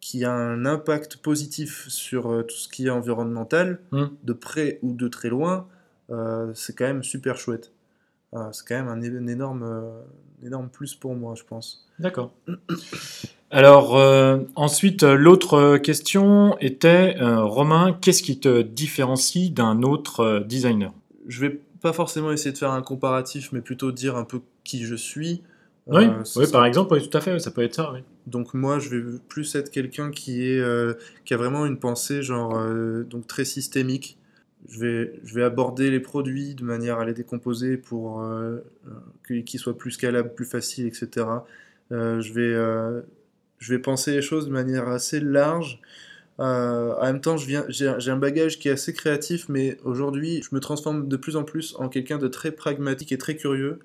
qui a un impact positif sur tout ce qui est environnemental, Hmm. de près ou de très loin, c'est quand même super chouette. Ah, c'est quand même un, énorme, euh, un énorme plus pour moi, je pense. D'accord. Alors, euh, ensuite, euh, l'autre euh, question était, euh, Romain, qu'est-ce qui te différencie d'un autre euh, designer? Je vais pas forcément essayer de faire un comparatif, mais plutôt dire un peu qui je suis. Oui, Euh, par exemple, oui, tout à fait, ça peut être ça, oui. Donc moi, je vais plus être quelqu'un qui est, euh, qui a vraiment une pensée genre euh, donc très systémique. Je vais, aborder les produits de manière à les décomposer pour euh, euh, qu'ils soient plus scalables, plus faciles, etc. Euh, je vais, penser les choses de manière assez large. En même temps, j'ai, un bagage qui est assez créatif, mais aujourd'hui, je me transforme de plus en plus en quelqu'un de très pragmatique et très curieux,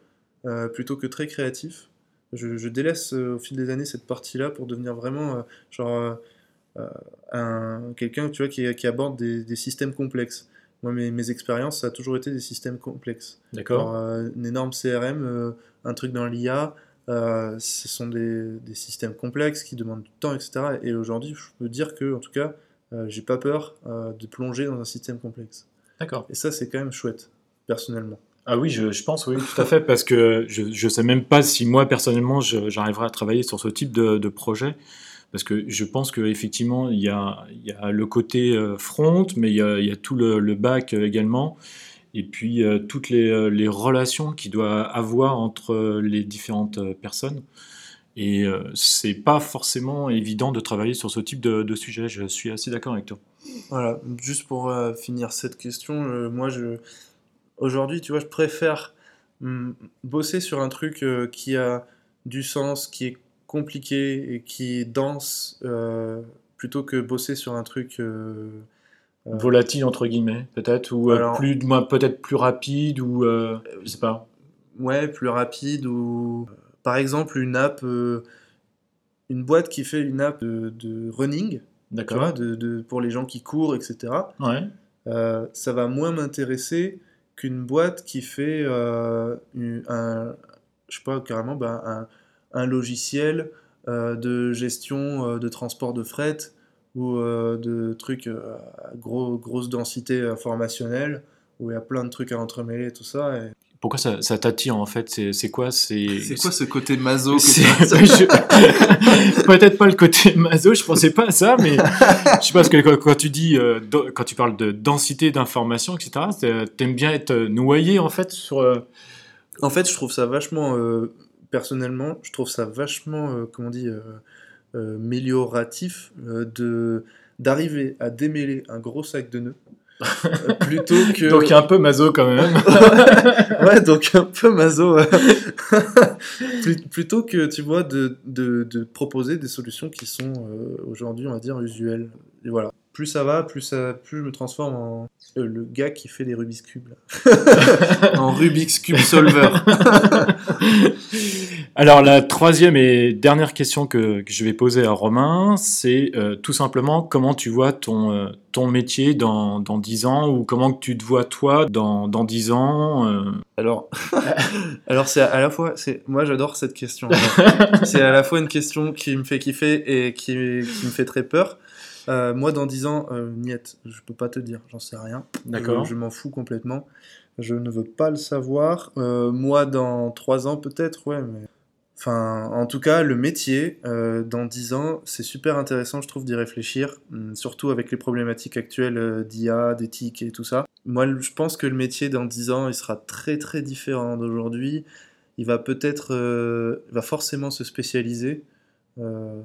plutôt que très créatif. Je, délaisse au fil des années cette partie-là pour devenir vraiment genre un, quelqu'un tu vois, qui, aborde des systèmes complexes. Moi, mes, mes expériences, ça a toujours été des systèmes complexes. D'accord. Euh, une énorme CRM, euh, un truc dans l'IA, euh, ce sont des, des systèmes complexes qui demandent du temps, etc. Et aujourd'hui, je peux dire que, en tout cas, j'ai pas peur de plonger dans un système complexe. D'accord. Et ça, c'est quand même chouette, personnellement. Ah oui, je, je pense, oui, tout à fait, parce que je ne sais même pas si moi, personnellement, j'arriverai à travailler sur ce type de, de projet, parce que je pense qu'effectivement, il y a, le côté euh, front, mais il y a, tout le, back euh, également, et puis euh, toutes les, relations qu'il doit avoir entre les différentes personnes. Et c'est pas forcément évident de travailler sur ce type de, sujet, je suis assez d'accord avec toi. Voilà, juste pour finir cette question, moi, aujourd'hui, tu vois, je préfère hum, bosser sur un truc qui a du sens, qui est compliqué et qui est dense, euh, plutôt que bosser sur un truc. euh, euh, Volatile, entre guillemets, peut-être, ou Alors- plus, moins peut-être plus rapide, ou je sais pas. ouais, plus rapide ou par exemple une app, une boîte qui fait une app de, de running, D'accord. de, de- pour les gens qui courent, etc. Ouais. ça va moins m'intéresser qu'une boîte qui fait un, je sais pas, carrément bah, un, un logiciel euh, de gestion euh, de transport de fret ou euh, de trucs euh, à gros, grosse densité informationnelle où il y a plein de trucs à entremêler et tout ça. et- Pourquoi ça, ça t'attire en fait? C'est c'est quoi? C'est ce côté maso je- Peut-être pas le côté maso, je pensais pas à ça, mais je sais pas parce que quand, quand tu dis, euh, do- quand tu parles de densité d'informations, etc., t'aimes bien être noyé en fait sur. En fait, je trouve ça vachement, euh, personnellement, je trouve ça vachement, euh, comment on dit, euh, euh, amélioratif euh, de d'arriver à démêler un gros sac de nœuds plutôt que Donc un peu maso quand même. ouais donc un peu maso plutôt que tu vois de, de, de proposer des solutions qui sont aujourd'hui on va dire usuelles et voilà plus ça va, plus, ça, plus je me transforme en euh, le gars qui fait des Rubik's Cube. là. en Rubik's Cube Solver. Alors la troisième et dernière question que, que je vais poser à Romain, c'est euh, tout simplement comment tu vois ton, euh, ton métier dans, dans 10 ans ou comment que tu te vois toi dans, dans 10 ans euh? Alors, alors c'est à la fois, c'est moi j'adore cette question. c'est à la fois une question qui me fait kiffer et qui, qui me fait très peur. Euh, moi, dans 10 ans, euh, Niette, je peux pas te dire, j'en sais rien. D'accord. Je, je m'en fous complètement. Je ne veux pas le savoir. Euh, moi, dans 3 ans, peut-être, ouais, mais. Enfin, en tout cas, le métier, euh, dans 10 ans, c'est super intéressant, je trouve, d'y réfléchir, hum, surtout avec les problématiques actuelles euh, d'IA, d'éthique et tout ça. Moi, je pense que le métier, dans 10 ans, il sera très très différent d'aujourd'hui. Il va peut-être, euh, il va forcément se spécialiser euh,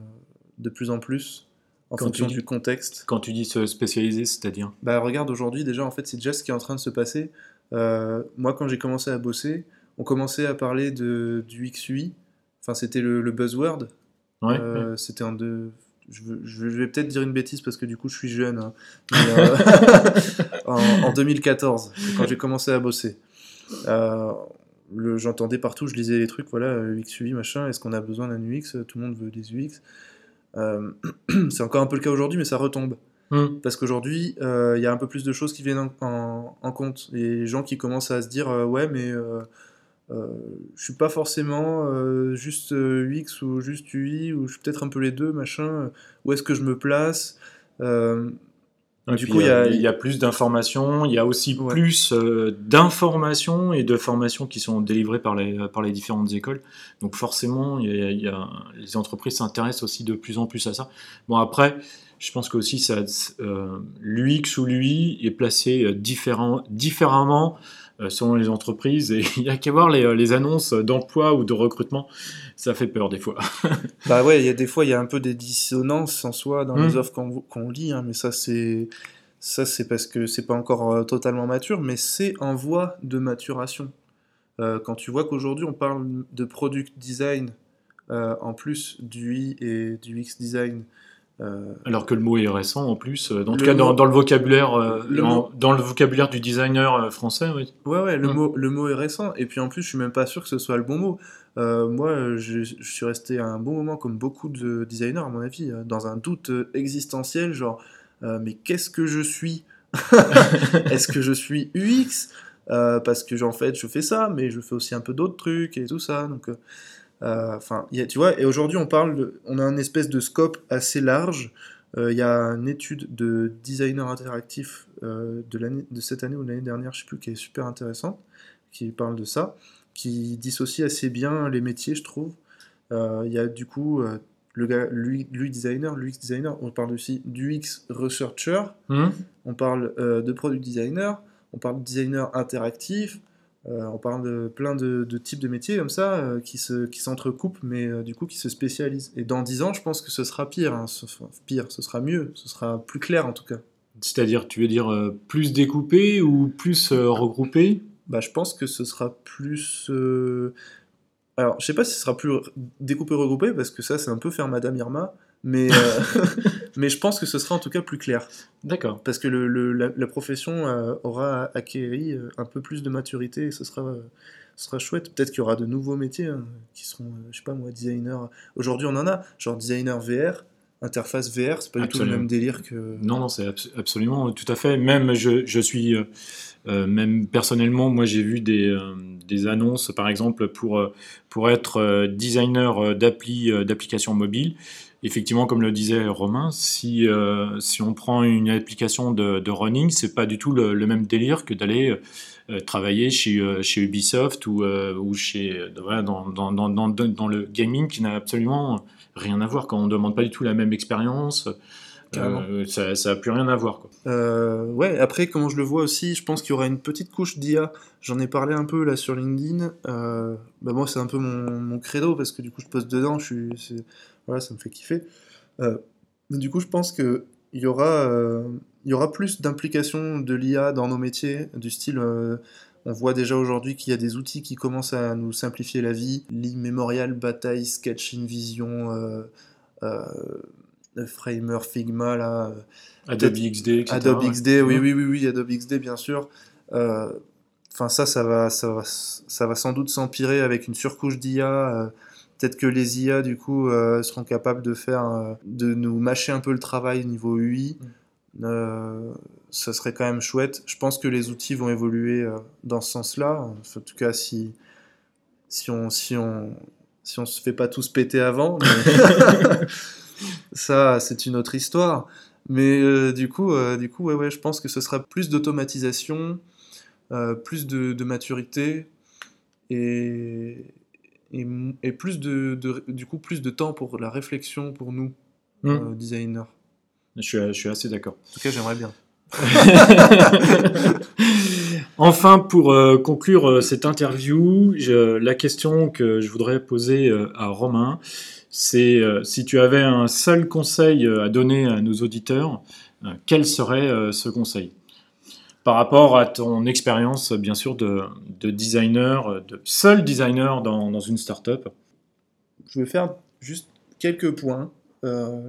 de plus en plus en Quand fonction dis- du contexte. Quand tu dis se spécialiser, c'est-à-dire Bah regarde, aujourd'hui déjà, en fait, c'est déjà ce qui est en train de se passer. Euh, moi, quand j'ai commencé à bosser, on commençait à parler de, du XUI. Enfin, c'était le, le buzzword. Ouais, Euh, C'était un de... Je, vais peut-être dire une bêtise parce que du coup, je suis jeune. hein. Mais, euh, en, en 2014, c'est quand j'ai commencé à bosser. J'entendais partout, je lisais les trucs, voilà, euh, XUI, machin, est-ce qu'on a besoin d'un UX Tout le monde veut des UX. Euh, c'est encore un peu le cas aujourd'hui, mais ça retombe. Hum, Parce qu'aujourd'hui, euh, il y a un peu plus de choses qui viennent en, en- en compte. Et les gens qui commencent à se dire euh, Ouais, mais euh, euh, je suis pas forcément euh, juste euh, UX ou juste UI, ou je suis peut-être un peu les deux, machin. Où est-ce que je me place? Euh, Et Du coup, il y a- il y a plus d'informations, il y a aussi Ouais. plus euh, d'informations et de formations qui sont délivrées par les, par les différentes écoles. Donc forcément, il y a- il y a- les entreprises s'intéressent aussi de plus en plus à ça. Bon, après, je pense que aussi ça, euh, l'UX ou l'UI est placé euh, différent, différemment euh, selon les entreprises. Et il y a qu'à voir les, les annonces d'emploi ou de recrutement. Ça fait peur des fois. Bah ouais, il y a des fois, il y a un peu des dissonances en soi dans les Mm. offres qu'on lit, hein, mais ça, c'est. Ça, c'est parce que c'est pas encore euh, totalement mature, mais c'est en voie de maturation. Euh, quand tu vois qu'aujourd'hui on parle de product design euh, en plus du I et du X design, euh, Alors que le mot est récent en plus. euh, Dans tout Le cas, dans, mot- dans le vocabulaire, euh, Le dans, mot- dans le vocabulaire du designer euh, français, oui. Ouais, ouais, le, Mm. mot, le mot est récent. Et puis en plus, je suis même pas sûr que ce soit le bon mot. Euh, moi, euh, je, je suis resté un bon moment, comme beaucoup de designers, à mon avis, euh, dans un doute euh, existentiel, genre, euh, mais qu'est-ce que je suis? Est-ce que je suis UX Euh, Parce que, en fait, je fais ça, mais je fais aussi un peu d'autres trucs et tout ça. Donc, euh, euh, enfin, tu vois, et aujourd'hui, on parle, de- on a un espèce de scope assez large. Euh, Il y a une étude de designer interactif euh, de, cette année ou de l'année dernière, je sais plus, qui est super intéressante, qui parle de ça, qui dissocie assez bien les métiers, je trouve. Il y a du coup le gars, lui, lui designer, l'UX designer, on parle aussi d'UX researcher, Hmm on parle de product designer, on parle de designer interactif, euh, on parle de plein de, de types de métiers comme ça euh, qui se qui s'entrecoupent, mais euh, du coup qui se spécialisent. Et dans 10 ans, je pense que ce sera pire, hein, ce, enfin, pire, ce sera mieux, ce sera plus clair en tout cas. C'est-à-dire, tu veux dire euh, plus découpé ou plus euh, regroupé? Bah, je pense que ce sera plus. euh, Alors, je sais pas si ce sera plus découpé regroupé parce que ça, c'est un peu faire Madame Irma, mais euh, mais je pense que ce sera en tout cas plus clair. D'accord. parce que le, le- la, la profession euh, aura acquéri euh, un peu plus de maturité et ce sera, euh, ce sera chouette. Peut-être qu'il y aura de nouveaux métiers hein, qui seront, euh, je sais pas moi, designer. Aujourd'hui, on en a, genre designer VR, interface VR, c'est pas du tout le même délire que. Non, non, c'est abs- absolument tout à fait. Même je, je suis, même personnellement, moi j'ai vu des, euh, annonces, par exemple, pour, euh, pour être euh, designer euh, d'appli, euh, d'applications mobiles. Effectivement, comme le disait Romain, si, euh, si on prend une application de, de running, c'est pas du tout le, même délire que d'aller euh, travailler chez, euh, chez Ubisoft ou, euh, ou chez, euh, voilà, dans, dans, dans, le gaming qui n'a absolument rien à voir. Quand on ne demande pas du tout la même expérience. Euh, ça, ça a plus rien à voir. Quoi. Euh, ouais, après, comment je le vois aussi, je pense qu'il y aura une petite couche d'IA. J'en ai parlé un peu là sur LinkedIn. Euh, bah moi, c'est un peu mon, mon credo parce que du coup, je poste dedans. Je suis, voilà, ça me fait kiffer. Mais du coup, je pense que il y aura, il y aura plus d'implication de l'IA dans nos métiers, du style. on voit déjà aujourd'hui qu'il y a des outils qui commencent à nous simplifier la vie. L'immémorial, bataille, sketch, InVision, euh, euh, Framer, Figma, là, Adobe XD, etc. Adobe ouais. XD, oui, oui, oui, oui, Adobe XD, bien sûr. Euh, Enfin, ça, ça va, ça, va, ça va sans doute s'empirer avec une surcouche d'IA. euh, Peut-être que les IA, du coup, euh, seront capables de faire, euh, de nous mâcher un peu le travail au niveau UI. Euh, ça serait quand même chouette. Je pense que les outils vont évoluer euh, dans ce sens-là. En tout cas, si, si on, si on, si on se fait pas tous péter avant. mais- ça, c'est une autre histoire. Mais euh, du coup, euh, du coup, ouais, ouais, je pense que ce sera plus d'automatisation, euh, plus de, de maturité et, et, m- et plus de, de- du coup, plus de temps pour la réflexion pour nous, Hmm. designers. Je, suis, je suis assez d'accord. En tout cas, j'aimerais bien. enfin, pour conclure cette interview, je- la question que je voudrais poser à Romain, c'est euh, si tu avais un seul conseil euh, à donner à nos auditeurs, euh, quel serait ce conseil? Par rapport à ton expérience, bien sûr, de, de designer, de seul designer dans, une startup? Je vais faire juste quelques points,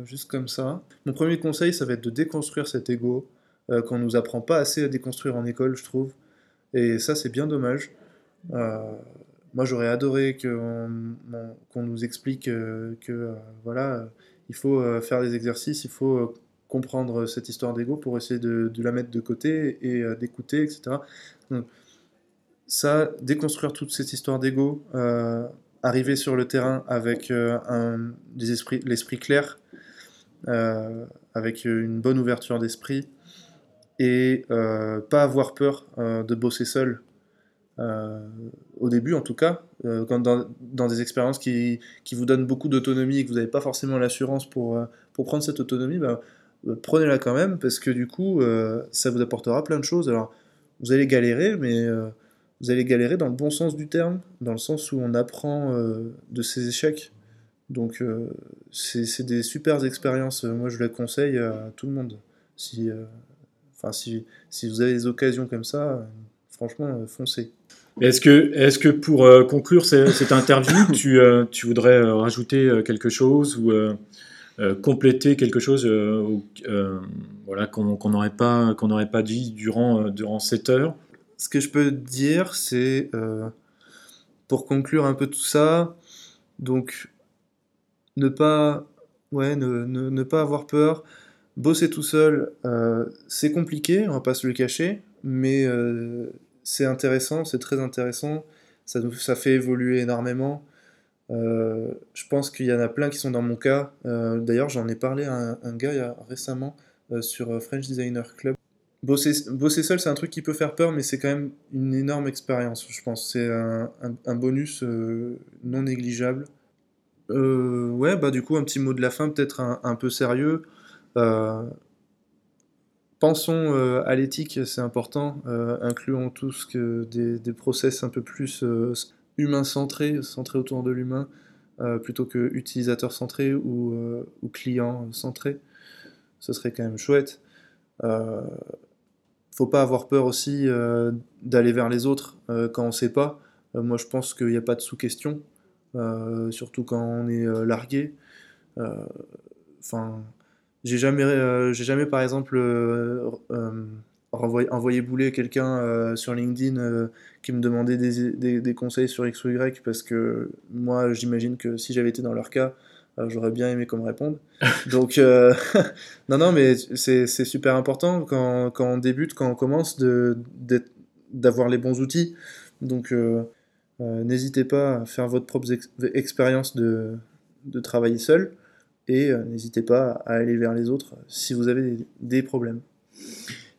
juste comme ça. Mon premier conseil, ça va être de déconstruire cet ego qu'on nous apprend pas assez à déconstruire en école, je trouve. Et ça, c'est bien dommage. Moi, j'aurais adoré qu'on on- qu'on nous explique euh, que euh, voilà, euh, il faut faire des exercices, il faut comprendre cette histoire d'ego pour essayer de, la mettre de côté et d'écouter, etc. Donc, ça, déconstruire toute cette histoire d'ego, arriver sur le terrain avec l'esprit clair, avec une bonne ouverture d'esprit, et pas avoir peur de bosser seul. Euh, au début en tout cas, euh, quand dans, dans des expériences qui, qui vous donnent beaucoup d'autonomie et que vous n'avez pas forcément l'assurance pour, euh, pour prendre cette autonomie, bah, prenez-la quand même parce que du coup ça vous apportera plein de choses. Alors vous allez galérer, mais vous allez galérer dans le bon sens du terme, dans le sens où on apprend de ses échecs. Donc c'est des super expériences. Moi je les conseille à tout le monde. Si, si, si vous avez des occasions comme ça, franchement, foncez. Est-ce que, est que pour euh, conclure ce- cette interview, tu, euh, tu voudrais euh, rajouter quelque chose ou compléter quelque chose voilà, qu'on n'aurait pas, qu'on n'aurait pas dit durant, durant cette heure? Ce que je peux dire, c'est, pour conclure un peu tout ça, donc ne pas, ouais, ne, ne- ne pas avoir peur, bosser tout seul, c'est compliqué, on va pas se le cacher, mais c'est intéressant, c'est très intéressant, ça, fait évoluer énormément. Euh, je pense qu'il y en a plein qui sont dans mon cas. Euh, D'ailleurs, j'en ai parlé à un, gars récemment euh, sur French Designer Club. Bosser, seul, c'est un truc qui peut faire peur, mais c'est quand même une énorme expérience, je pense. C'est un, un- bonus non négligeable. Ouais, bah du coup, un petit mot de la fin, peut-être un peu sérieux. Pensons euh, à l'éthique, c'est important. Euh, incluons tous des, process un peu plus euh, humain-centrés, centrés autour de l'humain, plutôt que utilisateur-centré ou, ou client-centré. Ce serait quand même chouette. Faut pas avoir peur aussi d'aller vers les autres quand on sait pas. Moi, je pense qu'il n'y a pas de sous-question, surtout quand on est largué. Enfin, j'ai jamais, euh, j'ai jamais par exemple euh, euh, renvoyé, envoyé bouler quelqu'un sur LinkedIn qui me demandait des, des- des conseils sur X ou Y parce que moi, j'imagine que si j'avais été dans leur cas, euh, j'aurais bien aimé qu'on me réponde. Donc, euh, non, non, mais c'est super important quand, quand on débute, quand on commence, d'avoir les bons outils. Donc, euh, n'hésitez pas à faire votre propre ex- expérience de, de travailler seul et euh, n'hésitez pas à aller vers les autres si vous avez des, des problèmes.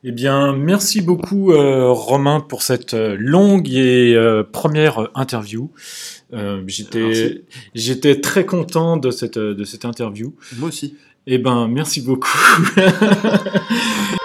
Eh bien, merci beaucoup euh, Romain pour cette euh, longue et euh, première interview. Euh, J'étais j'étais très content de cette, de cette interview. Moi aussi. Eh ben, merci beaucoup.